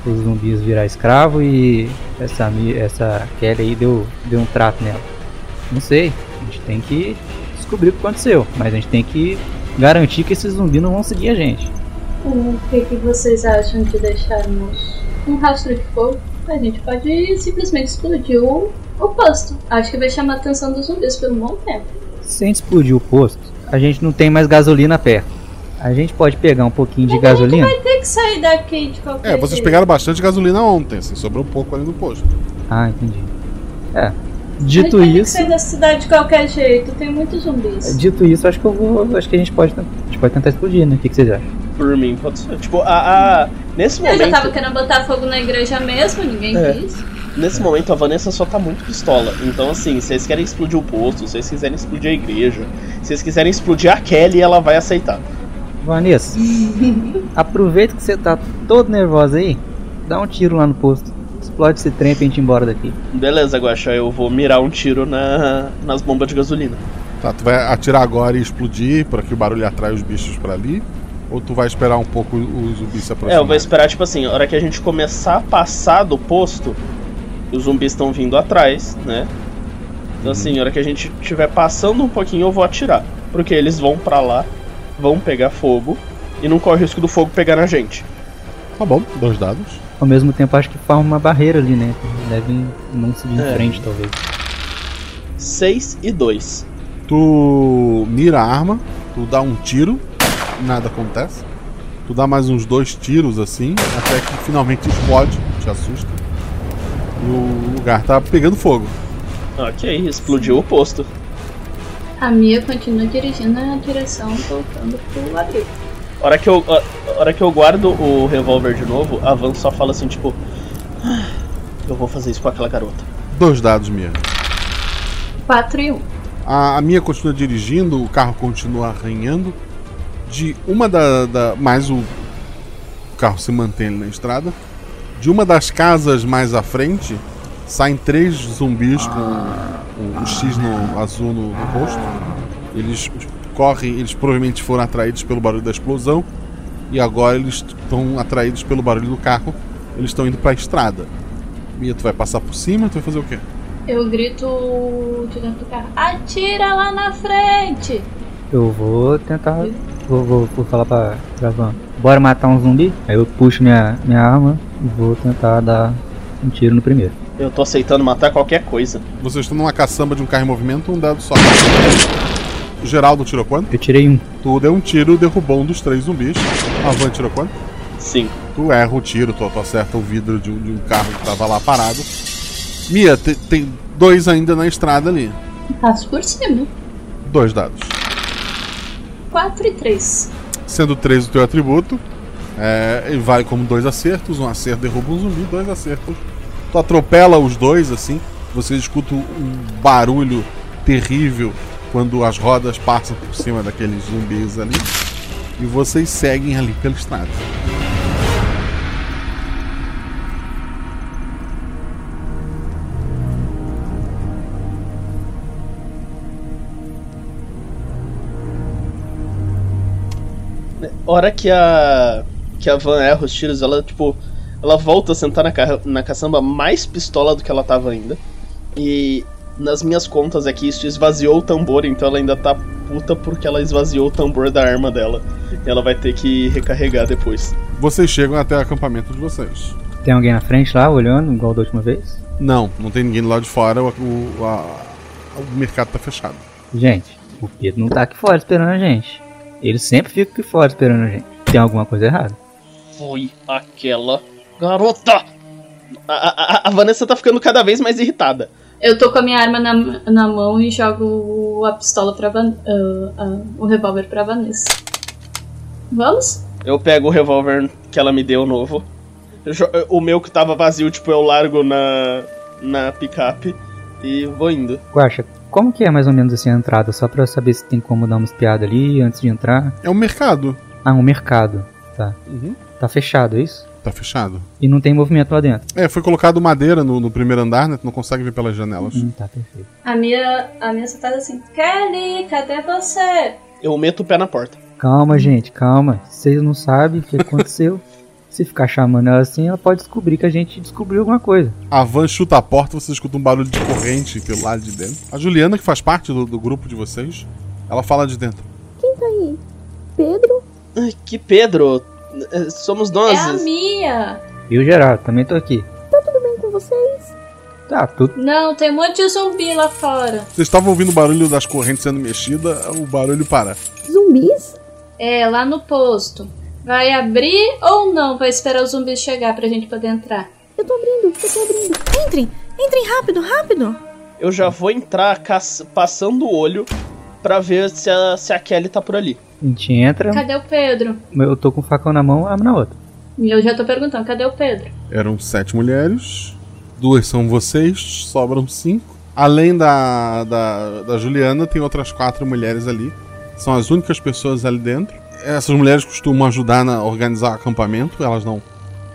os zumbis virar escravo e essa, essa Kelly aí deu, deu um trato nela. Não sei, gente tem que descobrir o que aconteceu, mas a gente tem que garantir que esses zumbis não vão seguir a gente. O que, que vocês acham de deixarmos um rastro de fogo? A gente pode simplesmente explodir o, o posto. Acho que vai chamar a atenção dos zumbis por um bom tempo. Se a gente explodir o posto, a gente não tem mais gasolina perto. A gente pode pegar um pouquinho de gasolina? Vai ter que sair daqui de qualquer É, vocês jeito. pegaram bastante gasolina ontem, assim, sobrou um pouco ali no posto. Ah, entendi. É. Dito gente vai ter que isso, sair da cidade de qualquer jeito. Tem muitos zumbis. dito isso, acho que eu vou, acho que a gente pode, a gente pode tentar explodir, né? O que, que vocês acham? Por mim, pode ser. Tipo, a, a- nesse Eu já momento. tava querendo botar fogo na igreja mesmo, ninguém É. quis. Nesse momento a Vanessa só tá muito pistola. Então, assim, se vocês querem explodir o posto, se vocês quiserem explodir a igreja, se vocês quiserem explodir a Kelly, ela vai aceitar. Vanessa, <laughs> aproveita que você tá todo nervosa aí, dá um tiro lá no posto. Explode esse trem pra gente ir embora daqui. Beleza, Guaxa, eu vou mirar um tiro na, nas bombas de gasolina. Tá, tu vai atirar agora e explodir, para que o barulho atrai os bichos pra ali? Ou tu vai esperar um pouco os zumbis se É, aproximarem? eu vou esperar, tipo assim, a hora que a gente começar a passar do posto, os zumbis estão vindo atrás, né? Então, assim, a hora que a gente estiver passando um pouquinho, eu vou atirar. Porque eles vão pra lá, vão pegar fogo, e não corre o risco do fogo pegar na gente. Tá bom, dois dados. Ao mesmo tempo, acho que forma uma barreira ali, né? Devem não seguir em É. frente, talvez. 6 e 2. Tu mira a arma, tu dá um tiro, nada acontece. Tu dá mais uns dois tiros assim, até que finalmente explode, te assusta. E o lugar tá pegando fogo. Ok, explodiu o posto. A Mia continua dirigindo a direção voltando pro abrigo. A hora que eu, a, a hora que eu guardo o revólver de novo, a Van só fala assim, tipo. "Ah, Eu vou fazer isso com aquela garota. Dois dados, Mia. 4 e 1. A, a Mia continua dirigindo, o carro continua arranhando. De uma da. da mais o, o carro se mantém ali na estrada. De uma das casas mais à frente, saem três zumbis com o, o X no, azul no, no rosto. Eles correm, eles provavelmente foram atraídos pelo barulho da explosão. E agora eles estão atraídos pelo barulho do carro. Eles estão indo pra estrada. Mia, tu vai passar por cima? Tu vai fazer o quê? Eu grito de dentro do carro: Atira lá na frente! Eu vou tentar. Vou, vou, vou falar pra, pra Van. Bora matar um zumbi? Aí eu puxo minha, minha arma e vou tentar dar um tiro no primeiro. Eu tô aceitando matar qualquer coisa. Vocês estão numa caçamba de um carro em movimento, um dado só. Geraldo tirou quanto? Eu tirei um. Tu deu um tiro, derrubou um dos três zumbis. A Van tirou quanto? Sim. Tu erra o tiro, tu, tu acerta o vidro de um, de um carro que tava lá parado. Mia, te- tem dois ainda na estrada ali. Passo por cima. Dois dados. 4 e 3. Sendo três o teu atributo, é, ele vale como dois acertos. Um acerto derruba um zumbi, dois acertos. Tu atropela os dois assim. Você escuta um barulho terrível quando as rodas passam por cima daqueles zumbis ali. E vocês seguem ali pela estrada. hora que a que a Van erra os tiros, ela tipo, ela volta a sentar na, ca na caçamba mais pistola do que ela tava ainda. E nas minhas contas aqui isso esvaziou o tambor, então ela ainda tá puta porque ela esvaziou o tambor da arma dela. E ela vai ter que recarregar depois. Vocês chegam até o acampamento de vocês. Tem alguém na frente lá olhando, igual da última vez? Não, não tem ninguém do lado de fora, o, o, a- o mercado tá fechado. Gente, o Pedro não tá aqui fora esperando a gente. Ele sempre fica aqui fora esperando a gente. Tem alguma coisa errada. Foi aquela garota! A, a- a Vanessa tá ficando cada vez mais irritada. Eu tô com a minha arma na, na mão e jogo a pistola pra Van, ah, ah, o revólver pra Vanessa. Vamos? Eu pego o revólver que ela me deu novo. O meu que tava vazio, tipo, eu largo na, na picape e vou indo. Guaxa, como que é mais ou menos assim a entrada? Só pra eu saber se tem como dar uma espiada ali antes de entrar. É um mercado. Ah, um mercado. Tá. Uhum. Tá fechado, é isso? Tá fechado. E não tem movimento lá dentro. É, foi colocado madeira no, no primeiro andar, né? Tu não consegue ver pelas janelas. Hum, tá perfeito. A minha, a minha só faz assim: Kelly, cadê você? Eu meto o pé na porta. Calma, gente, calma. Vocês não sabem o que aconteceu. <laughs> Se ficar chamando ela assim, ela pode descobrir que a gente descobriu alguma coisa. A van chuta a porta, você escuta um barulho de corrente pelo lado de dentro. A Juliana, que faz parte do, do grupo de vocês, ela fala de dentro. Quem tá aí? Pedro? Ai, que Pedro? É, Somos nós. É a Mia. E o Geraldo, também tô aqui. Tá tudo bem com vocês? Tá, tudo. Não, tem um monte de zumbi lá fora. Vocês estavam ouvindo o barulho das correntes sendo mexida, o barulho para. Zumbis? É, lá no posto. Vai abrir ou não? Vai esperar os zumbis chegar pra gente poder entrar. Eu tô abrindo, eu tô abrindo. Entrem, entrem rápido, rápido. Eu já vou entrar caça- passando o olho pra ver se a, se a Kelly tá por ali. A gente entra, Cadê o Pedro? eu tô com o facão na mão, abro na outra. E eu já tô perguntando, cadê o Pedro? Eram sete mulheres, duas são vocês, sobram cinco. Além da, da, da Juliana, tem outras quatro mulheres ali. São as únicas pessoas ali dentro. Essas mulheres costumam ajudar a organizar o acampamento, elas não,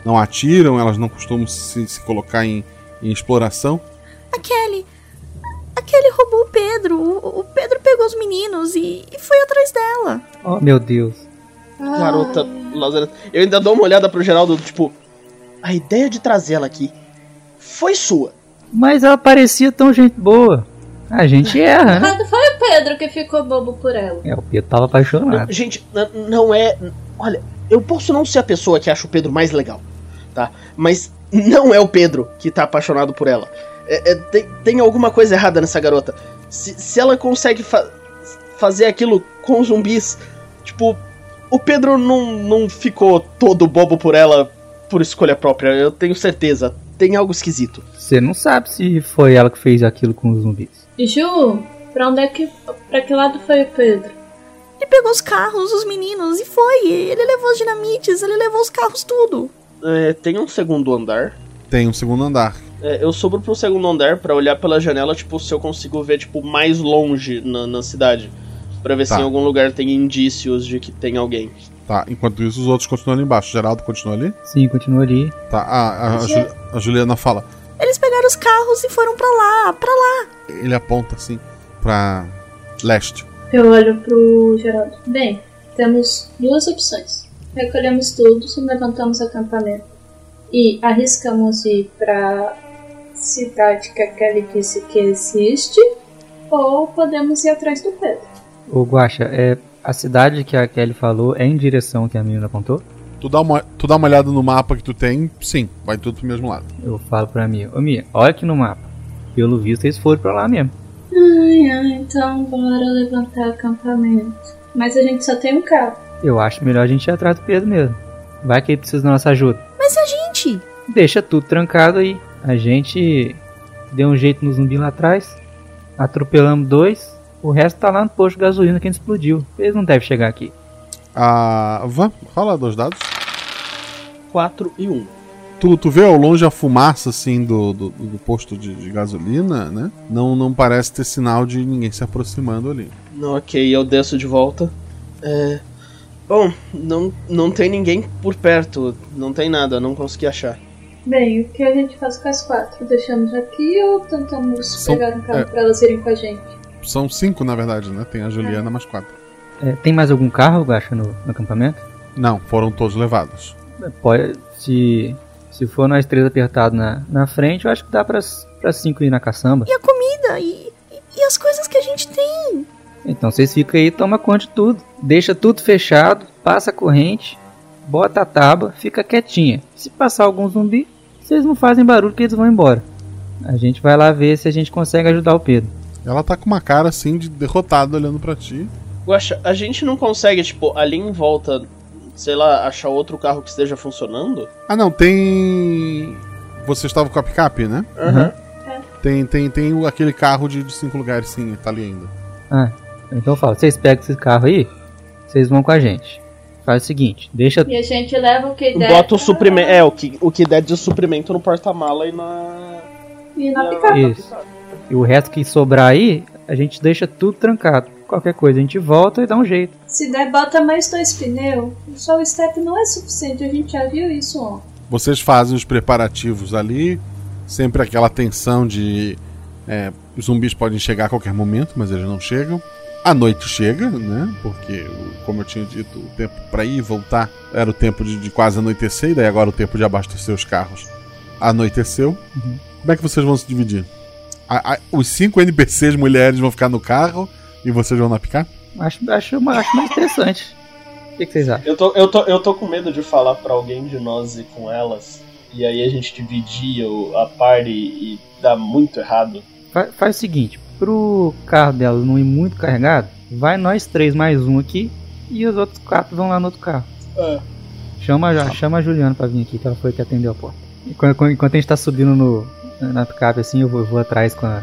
não atiram, elas não costumam se, se colocar em, em exploração. A Kelly. A Kelly roubou o Pedro. O, o Pedro pegou os meninos e, e foi atrás dela. Oh, meu Deus. Garota Lazareta. Eu ainda dou uma olhada pro Geraldo, tipo, a ideia de trazê-la aqui foi sua. Mas ela parecia tão gente boa. A gente erra, né? Mas foi o Pedro que ficou bobo por ela. É, o Pedro tava apaixonado. Gente, não é. Olha, eu posso não ser a pessoa que acha o Pedro mais legal, tá? Mas não é o Pedro que tá apaixonado por ela. É- é, tem, tem alguma coisa errada nessa garota. Se, se ela consegue fa- fazer aquilo com zumbis, tipo, o Pedro não, não ficou todo bobo por ela por escolha própria, eu tenho certeza. Tem algo esquisito. Você não sabe se foi ela que fez aquilo com os zumbis. Ju, pra onde é que. Pra que lado foi o Pedro? Ele pegou os carros, os meninos e foi. Ele levou os dinamites, ele levou os carros, tudo. É, tem um segundo andar. Tem um segundo andar. É, eu subo pro segundo andar pra olhar pela janela, tipo, se eu consigo ver, tipo, mais longe na, na cidade. Pra ver Tá. se em algum lugar tem indícios de que tem alguém. Tá, enquanto isso, os outros continuam ali embaixo. Geraldo continua ali? Sim, continua ali. Tá, a, a, a Ju- a Juliana fala. Eles pegaram os carros e foram pra lá, pra lá. Ele aponta assim pra leste. Eu olho pro Geraldo. Bem, temos duas opções. Recolhemos tudo, levantamos acampamento e arriscamos ir pra cidade que a Kelly disse que existe, ou podemos ir atrás do Pedro. Ô Guaxa, é, a cidade que a Kelly falou é em direção que a menina apontou? Tu dá, uma, tu dá uma olhada no mapa que tu tem, sim, vai tudo pro mesmo lado. Eu falo pra Mia, ô Mia, olha aqui no mapa. Pelo visto eles foram pra lá mesmo. Ai, ai, então bora levantar acampamento. Mas a gente só tem um carro. Eu acho melhor a gente ir atrás do Pedro mesmo. Vai que ele precisa da nossa ajuda. Mas a gente? Deixa tudo trancado aí. A gente deu um jeito no zumbi lá atrás. Atropelamos dois. O resto tá lá no posto de gasolina que a gente explodiu. Eles não devem chegar aqui. A Van, rola dois dados. 4 e 1. Tu, tu vê ao longe a fumaça assim do, do, do posto de, de gasolina, né? Não, não parece ter sinal de ninguém se aproximando ali. Não, ok, eu desço de volta. É. Bom, não, não tem ninguém por perto. Não tem nada, não consegui achar. Bem, o que a gente faz com as quatro? Deixamos aqui ou tentamos São- pegar um carro é. pra elas irem com a gente? São cinco, na verdade, né? Tem a Juliana mais quatro. É, tem mais algum carro, Guaxa, no, no acampamento? Não, foram todos levados. Pode, se, se for nós três apertados na, na frente, eu acho que dá pra, pra cinco ir na caçamba. E a comida? E, e, e as coisas que a gente tem? Então vocês ficam aí e toma conta de tudo. Deixa tudo fechado, passa a corrente, bota a tábua, fica quietinha. Se passar algum zumbi, vocês não fazem barulho que eles vão embora. A gente vai lá ver se a gente consegue ajudar o Pedro. Ela tá com uma cara assim de derrotado olhando pra ti. Guaxa, a gente não consegue, tipo, ali em volta, sei lá, achar outro carro que esteja funcionando? Ah, não, tem. Você estava com a picape, né? Aham. Tem, tem, tem o- aquele carro de, de cinco lugares, sim, tá ali ainda. Ah, então eu falo, vocês pegam esse carro aí, vocês vão com a gente. Faz o seguinte, deixa. E a gente leva o que der. Bota o suprimento. É, o que, o que der de suprimento no porta-mala e na. E na picape. Isso. E o resto que sobrar aí, a gente deixa tudo trancado. Qualquer coisa a gente volta e dá um jeito. Se der, bota mais dois pneus. Só o step não é suficiente, a gente já viu isso ontem. Vocês fazem os preparativos ali, sempre aquela tensão de é, os zumbis podem chegar a qualquer momento, mas eles não chegam. A noite chega, né? Porque, como eu tinha dito, o tempo para ir e voltar era o tempo de, de, quase anoitecer, e daí agora o tempo de abastecer os carros anoiteceu. Uhum. Como é que vocês vão se dividir? A, a, os cinco NPCs mulheres vão ficar no carro e vocês vão na picar? Acho, acho, acho mais interessante. O que, que, vocês acham? Eu tô, eu, tô, eu tô com medo de falar para alguém de nós e com elas, e aí a gente dividir a party e dar muito errado. Faz, faz o seguinte, pro carro dela não ir muito carregado, vai nós três mais um aqui e os outros quatro vão lá no outro carro. É. Chama, já, chama a Juliana pra vir aqui, que ela foi que atendeu a porta. Enquanto, enquanto a gente tá subindo no, na picape assim, eu vou, eu vou atrás com a,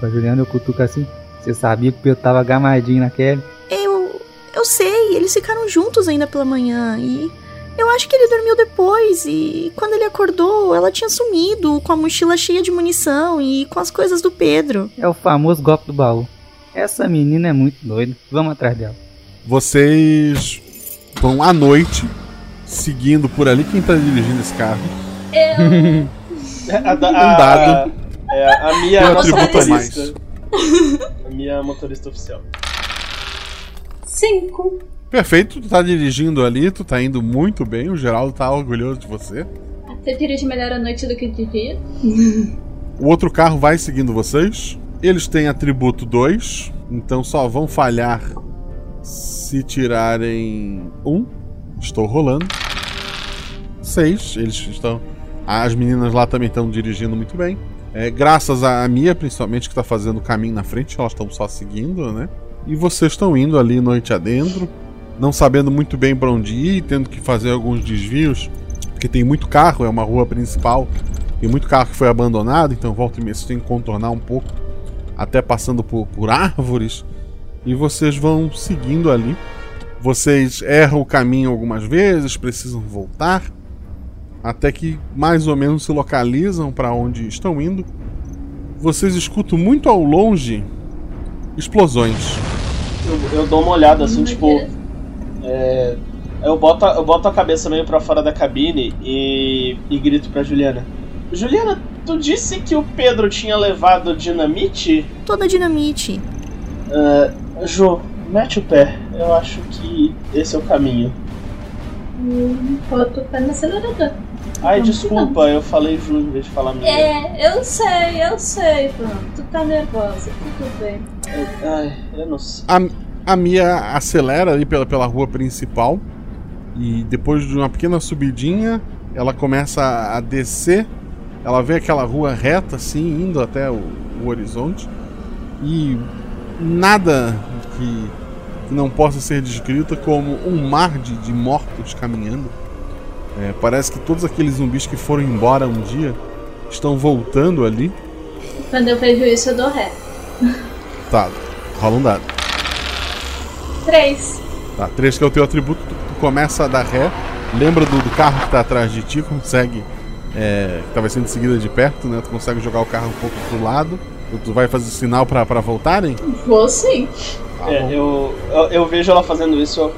com a Juliana, eu cutuco assim. Você sabia que o Pedro tava gamadinho na Kelly? Eu. Eu sei, eles ficaram juntos ainda pela manhã e. Eu acho que ele dormiu depois e quando ele acordou, ela tinha sumido com a mochila cheia de munição e com as coisas do Pedro. É o famoso golpe do baú. Essa menina é muito doida. Vamos atrás dela. Vocês vão à noite seguindo por ali. Quem tá dirigindo esse carro? Eu. a, a, um dado. A, é, a minha um nossa atributo a motorista. A minha motorista oficial. Cinco. Perfeito, tu tá dirigindo ali, tu tá indo muito bem, o Geraldo tá orgulhoso de você. Você dirige melhor à noite do que de dia? O outro carro vai seguindo vocês. Eles têm atributo 2, então só vão falhar se tirarem um. Estou rolando. Seis, eles estão. As meninas lá também estão dirigindo muito bem. É, graças a Mia, principalmente, que está fazendo o caminho na frente, elas estão só seguindo, né? E vocês estão indo ali noite adentro, não sabendo muito bem para onde ir, tendo que fazer alguns desvios, porque tem muito carro, é uma rua principal, tem muito carro que foi abandonado, então volta e meia vocês têm que contornar um pouco, até passando por, por árvores, e vocês vão seguindo ali. Vocês erram o caminho algumas vezes, precisam voltar até que mais ou menos se localizam para onde estão indo. Vocês escutam muito ao longe explosões. Eu, eu dou uma olhada assim, tipo. É, eu, boto, eu boto a cabeça meio para fora da cabine e, e grito pra Juliana: Juliana, tu disse que o Pedro tinha levado dinamite? Toda dinamite. Uh, Jô, mete o pé. Eu acho que esse é o caminho. Hum, bota o pé no acelerador. Ai, desculpa, eu falei Ju em vez de falar minha. É, eu sei, eu sei, pronto. Tu tá nervosa, tudo bem. Ai, eu não sei. A, a Mia acelera ali pela, pela rua principal e depois de uma pequena subidinha, ela começa a descer. Ela vê aquela rua reta assim, indo até o, o horizonte e nada que, que, não possa ser descrito como um mar de, de mortos caminhando. É, parece que todos aqueles zumbis que foram embora um dia estão voltando ali. Quando eu vejo isso, eu dou ré. Tá, rola um dado. Três. Tá, três que é o teu atributo, tu, tu começa a dar ré, lembra do, do, carro que tá atrás de ti, <laughs> consegue. É, que tava sendo seguida de perto, né? Tu consegue jogar o carro um pouco pro lado. Tu, vai fazer sinal pra, pra voltarem? Vou sim. Tá é, eu, eu, eu, vejo ela fazendo isso, eu,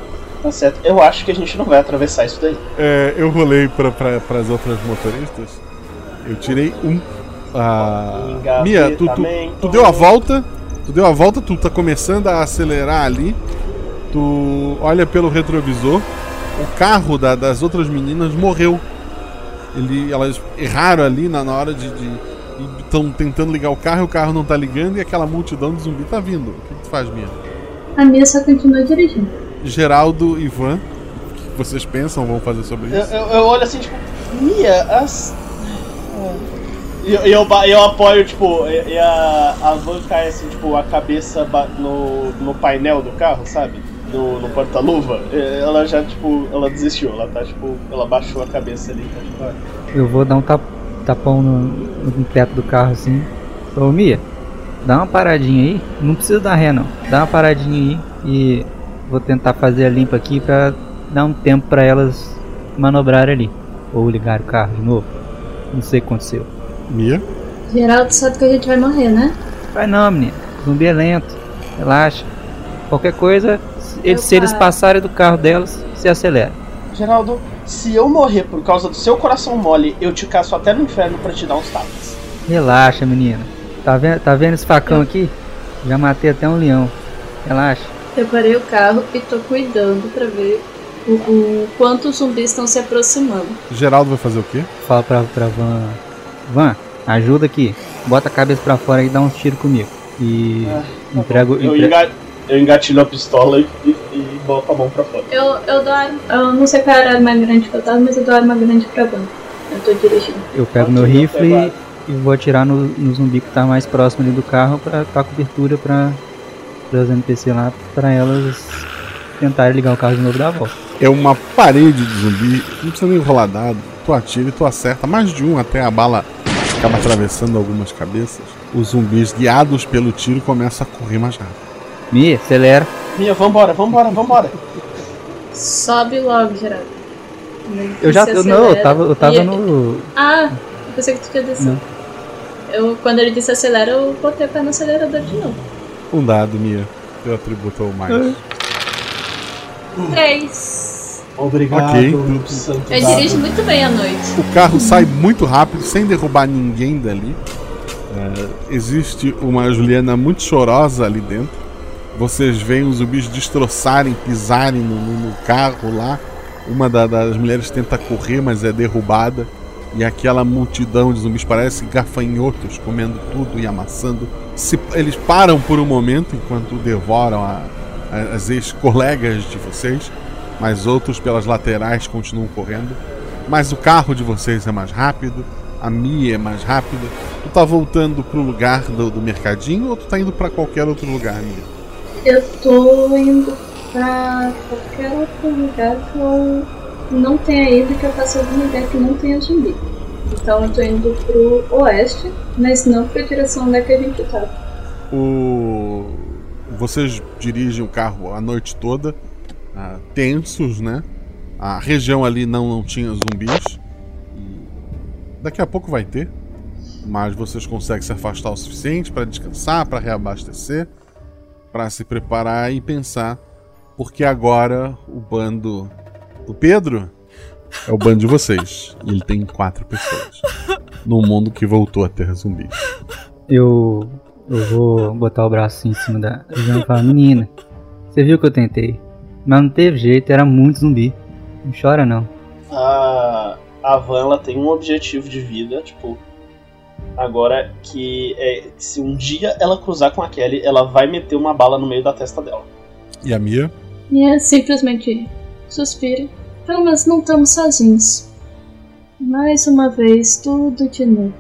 Tá certo. Eu acho que a gente não vai atravessar isso daí. É, eu rolei para pra, as outras motoristas. Eu tirei um. Ah, Mia, tu, tu, tu, deu a volta. Tu deu a volta, tu tá começando a acelerar ali. Tu olha pelo retrovisor. O carro da, das outras meninas morreu. Ele, elas erraram ali na, na hora de. Estão tentando ligar o carro e o carro não tá ligando e aquela multidão de zumbi tá vindo. O que, que tu faz, Mia? A Mia só continua dirigindo. Geraldo e Ivan, o que vocês pensam vão fazer sobre isso? Eu, eu, eu olho assim, tipo, Mia, as. E eu, eu, eu, apoio, tipo, e a, a van cai assim, tipo, a cabeça no, no painel do carro, sabe? No, no porta-luva. Ela já, tipo, ela desistiu, ela tá, tipo, ela baixou a cabeça ali. Tá, tipo, olha. Eu vou dar um tap, tapão no, no teto do carro assim. Ô Mia, dá uma paradinha aí. Não precisa dar ré não. Dá uma paradinha aí e Vou tentar fazer a limpa aqui pra dar um tempo para elas manobrarem ali. Ou ligar o carro de novo. Não sei o que aconteceu. Mia? Geraldo sabe que a gente vai morrer, né? Vai não, menina. Zumbi é lento. Relaxa. Qualquer coisa, eles, se eles passarem do carro delas, se acelera. Geraldo, Se eu morrer por causa do seu coração mole, eu te caço até no inferno pra te dar uns tapas. Relaxa, menina. Tá vendo, tá vendo esse facão aqui? Já matei até um leão. Relaxa. Eu parei o carro e tô cuidando pra ver o, o quanto os zumbis estão se aproximando. Geraldo vai fazer o quê? Fala pra, pra Van. Van, ajuda aqui. Bota a cabeça pra fora e dá uns tiros comigo. E Ah, entrego. Eu, entre- enga... eu engatilho a pistola e, e, e boto a mão pra fora. Eu, eu dou arma. Eu não sei qual era a arma grande que eu tava, mas eu dou a arma grande pra Van. Eu tô dirigindo. Eu pego meu rifle e, e vou atirar no, no zumbi que tá mais próximo ali do carro pra dar cobertura pra, pras NPC lá, pra elas tentarem ligar o carro de novo e dar a volta. É uma parede de zumbi, não precisa nem rolar dado. Tu atira e tu acerta mais de um até a bala acaba atravessando algumas cabeças. Os zumbis, guiados pelo tiro, começam a correr mais rápido. Mi, acelera. Mia, vambora, vambora, vambora. Sobe logo, Geraldo. Eu já. Eu, não, eu tava, eu tava E- no. Ah, eu pensei que tu tinha descido. Não. Eu, quando ele disse acelera, eu botei o pé no acelerador de novo. Um dado, Mia. Teu atributo é o mais. Três. Obrigado, Ok. santo Eu dado. dirijo muito bem à noite. O carro sai muito rápido, sem derrubar ninguém dali. É, existe uma Juliana muito chorosa ali dentro. Vocês veem os zumbis destroçarem, pisarem no, no- carro lá. Uma da- das mulheres tenta correr, mas é derrubada. E aquela multidão de zumbis parece gafanhotos comendo tudo e amassando. Se- eles param por um momento enquanto devoram a- a- as ex-colegas de vocês, mas outros pelas laterais continuam correndo. Mas o carro de vocês é mais rápido, a Mia é mais rápida. Tu tá voltando pro lugar do, do mercadinho ou tu tá indo pra qualquer outro lugar, Mia? Eu tô indo pra qualquer outro lugar que eu não tenha ido, que eu faça algum lugar que não tenha zumbi. Então eu tô indo pro oeste, mas não pra direção é que a gente tá. O... Vocês dirigem o carro a noite toda, ah, tensos, né? A região ali não, não tinha zumbis. Daqui a pouco vai ter, mas vocês conseguem se afastar o suficiente para descansar, para reabastecer, para se preparar e pensar, porque agora o bando do Pedro é o bando de vocês. E ele tem quatro pessoas. No mundo que voltou a ter zumbis. Eu. Eu vou botar o braço em cima da e falar, menina, você viu que eu tentei. Mas não teve jeito, era muito zumbi. Não chora não. A, a Van ela tem um objetivo de vida, tipo. Agora que é que se um dia ela cruzar com a Kelly, ela vai meter uma bala no meio da testa dela. E a Mia? É simplesmente suspira. Pelo menos não estamos sozinhos. Mais uma vez, tudo de novo.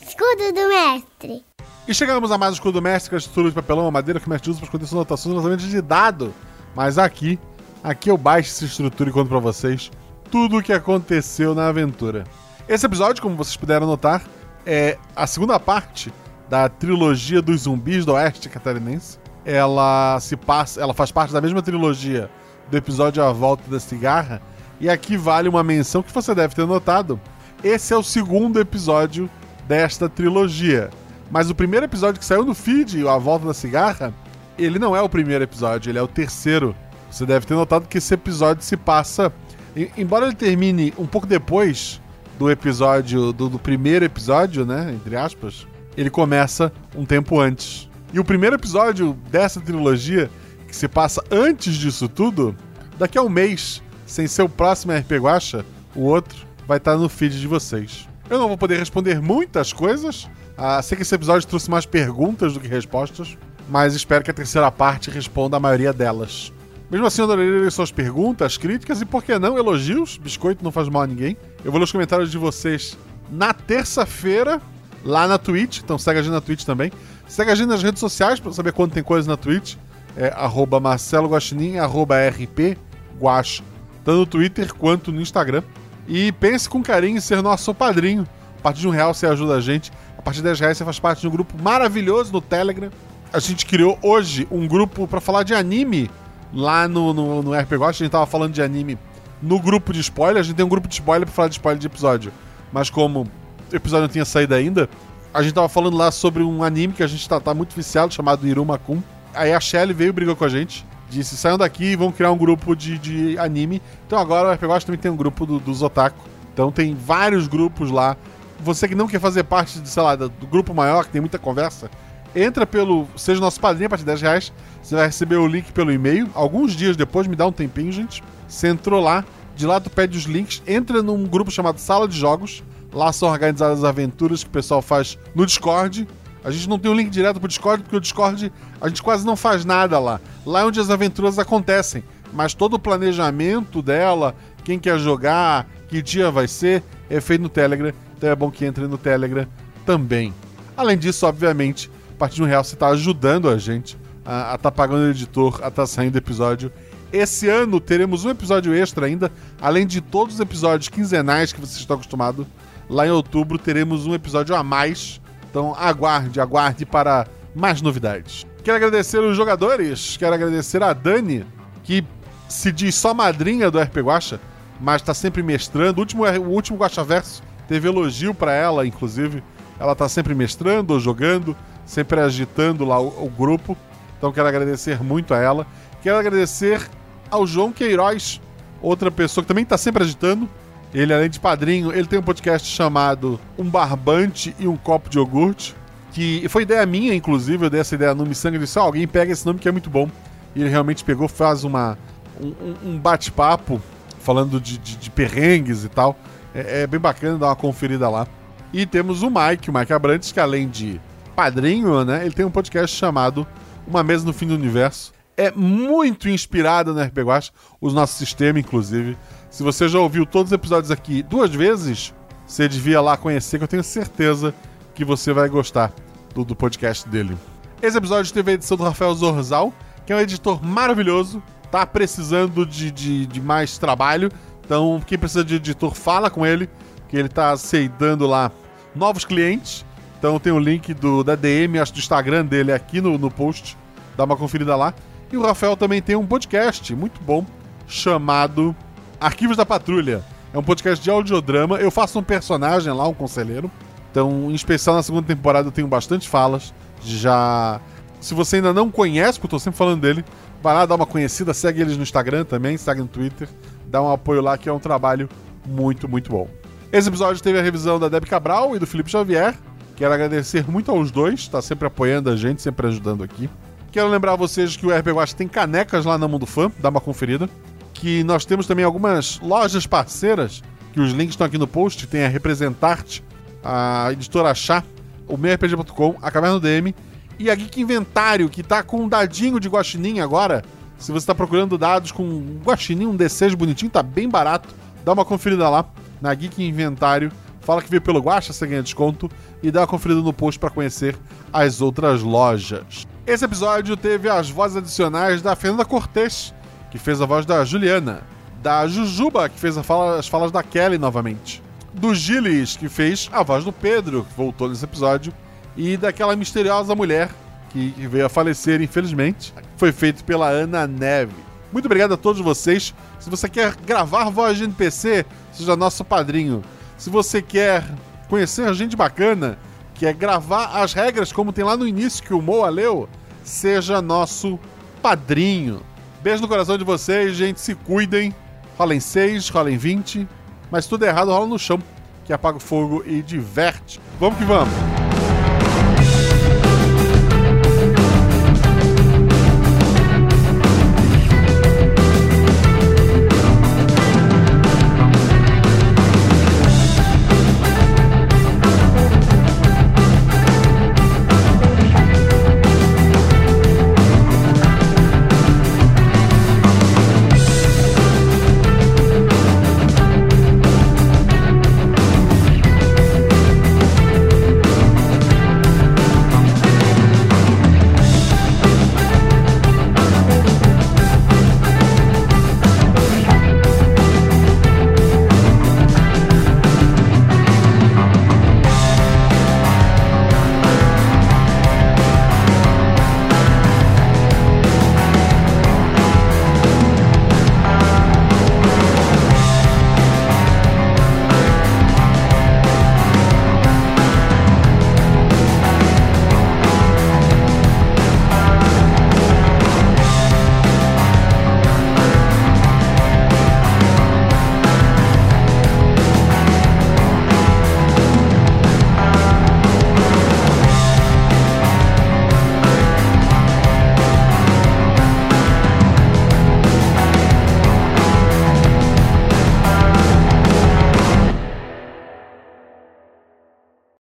Escudo do mestre. E chegamos a mais um escudo do mestre, que é a estrutura de papelão, a madeira que o mestre usa para esconder suas anotações e lançamentos de dado. Mas aqui, aqui eu baixo essa estrutura e conto pra vocês tudo o que aconteceu na aventura. Esse episódio, como vocês puderam notar, é a segunda parte da trilogia dos zumbis do oeste catarinense. Ela se passa, ela faz parte da mesma trilogia do episódio A Volta da Cigarra. E aqui vale uma menção que você deve ter notado. Esse é o segundo episódio desta trilogia. Mas o primeiro episódio que saiu no feed, A Volta da Cigarra, ele não é o primeiro episódio, ele é o terceiro. Você deve ter notado que esse episódio se passa. em- Embora ele termine um pouco depois do episódio, do, do primeiro episódio, né? Entre aspas, ele começa um tempo antes. E o primeiro episódio dessa trilogia, que se passa antes disso tudo, daqui a um mês, sem ser o próximo RP Guacha, o outro vai estar no feed de vocês. Eu não vou poder responder muitas coisas. Ah, sei que esse episódio trouxe mais perguntas do que respostas, mas espero que a terceira parte responda a maioria delas. Mesmo assim, eu adoraria ler suas perguntas, críticas e, por que não, elogios. Biscoito não faz mal a ninguém. Eu vou ler os comentários de vocês na terça-feira, lá na Twitch. Então segue a gente na Twitch também. Segue a gente nas redes sociais para saber quando tem coisa na Twitch. É arroba Marcelo Guaxinim, arroba RP tanto no Twitter quanto no Instagram. E pense com carinho em ser nosso padrinho. A partir de um real você ajuda a gente. A partir de 10 reais você faz parte de um grupo maravilhoso no Telegram. A gente criou hoje um grupo para falar de anime lá no, no, no RP Watch. A gente tava falando de anime no grupo de spoiler. A gente tem um grupo de spoiler para falar de spoiler de episódio. Mas como o episódio não tinha saído ainda, a gente tava falando lá sobre um anime que a gente tá, tá muito viciado, chamado Iruma Kun. Aí a Shelly veio brigou com a gente. Disse, saiam daqui e vão criar um grupo de, de anime. Então agora o RPG também tem um grupo do, dos otaku. Então tem vários grupos lá. Você que não quer fazer parte, de, sei lá, do grupo maior, que tem muita conversa, entra pelo. Seja nosso padrinho a partir de 10 reais. Você vai receber o link pelo e-mail. Alguns dias depois, me dá um tempinho, gente. Você entrou lá, de lá tu pede os links, entra num grupo chamado Sala de Jogos. Lá são organizadas as aventuras que o pessoal faz no Discord. A gente não tem um link direto pro Discord, porque o Discord a gente quase não faz nada lá. Lá é onde as aventuras acontecem. Mas todo o planejamento dela, quem quer jogar, que dia vai ser, é feito no Telegram. Então é bom que entre no Telegram também. Além disso, obviamente, a partir de um real você está ajudando a gente a estar tá pagando o editor, a estar tá saindo episódio. Esse ano teremos um episódio extra ainda, além de todos os episódios quinzenais que vocês estão acostumados. Lá em outubro teremos um episódio a mais. Então aguarde, aguarde para mais novidades. Quero agradecer os jogadores, quero agradecer a Dani, que se diz só madrinha do RP Guacha, mas está sempre mestrando. O último, o último Guacha Verso teve elogio para ela, inclusive. Ela está sempre mestrando ou jogando, sempre agitando lá o, o grupo. Então quero agradecer muito a ela. Quero agradecer ao João Queiroz, outra pessoa que também está sempre agitando. Ele, além de padrinho, ele tem um podcast chamado Um Barbante e um Copo de Iogurte. Que foi ideia minha, inclusive, eu dei essa ideia no Missangue e disse: alguém pega esse nome que é muito bom. E ele realmente pegou, faz uma, um, um bate-papo falando de, de, de, perrengues e tal. É, é, bem bacana dar uma conferida lá. E temos o Mike, o Mike Abrantes, que além de padrinho, né, ele tem um podcast chamado Uma Mesa no Fim do Universo. É muito inspirado no RPG Guacha, o nosso sistema, inclusive. Se você já ouviu todos os episódios aqui duas vezes, você devia lá conhecer, que eu tenho certeza que você vai gostar do, do podcast dele. Esse episódio teve a edição do Rafael Zorzal, que é um editor maravilhoso, tá precisando de, de, de mais trabalho. Então, quem precisa de editor, fala com ele, que ele tá aceitando lá novos clientes. Então tem o link do, da DM, acho do Instagram dele aqui no, no post. Dá uma conferida lá. E o Rafael também tem um podcast muito bom chamado Arquivos da Patrulha. É um podcast de audiodrama. Eu faço um personagem lá, um conselheiro. Então, em especial na segunda temporada, eu tenho bastante falas. Já. Se você ainda não conhece, porque eu tô sempre falando dele, vai lá dar uma conhecida, segue eles no Instagram também, segue no Twitter, dá um apoio lá, que é um trabalho muito, muito bom. Esse episódio teve a revisão da Debbie Cabral e do Felipe Xavier. Quero agradecer muito aos dois, tá sempre apoiando a gente, sempre ajudando aqui. Quero lembrar vocês que o RP Guacha tem canecas lá na Mundo Fã, dá uma conferida. Que nós temos também algumas lojas parceiras, que os links estão aqui no post, tem a Representarte, a editora Chá, o meiorpg.com, a Caverna DM e a Geek Inventário, que tá com um dadinho de guaxinim agora. Se você está procurando dados com um guaxinim, um D6 bonitinho, tá bem barato. Dá uma conferida lá na Geek Inventário. Fala que veio pelo Guacha, você ganha desconto. E dá uma conferida no post para conhecer as outras lojas. Esse episódio teve as vozes adicionais da Fernanda Cortez, que fez a voz da Juliana. Da Jujuba, que fez fala, as falas da Kelly novamente do Gilles, que fez a voz do Pedro, que voltou nesse episódio, e daquela misteriosa mulher que veio a falecer, infelizmente. Foi feito pela Ana Neve. Muito obrigado a todos vocês. Se você quer gravar voz de NPC, seja nosso padrinho. Se você quer conhecer gente bacana, quer gravar as regras como tem lá no início que o Moa leu, seja nosso padrinho. Beijo no coração de vocês, gente. Se cuidem. Rolem 6, rolem 20 mas tudo errado rola no chão, que apaga o fogo e diverte. Vamos que vamos!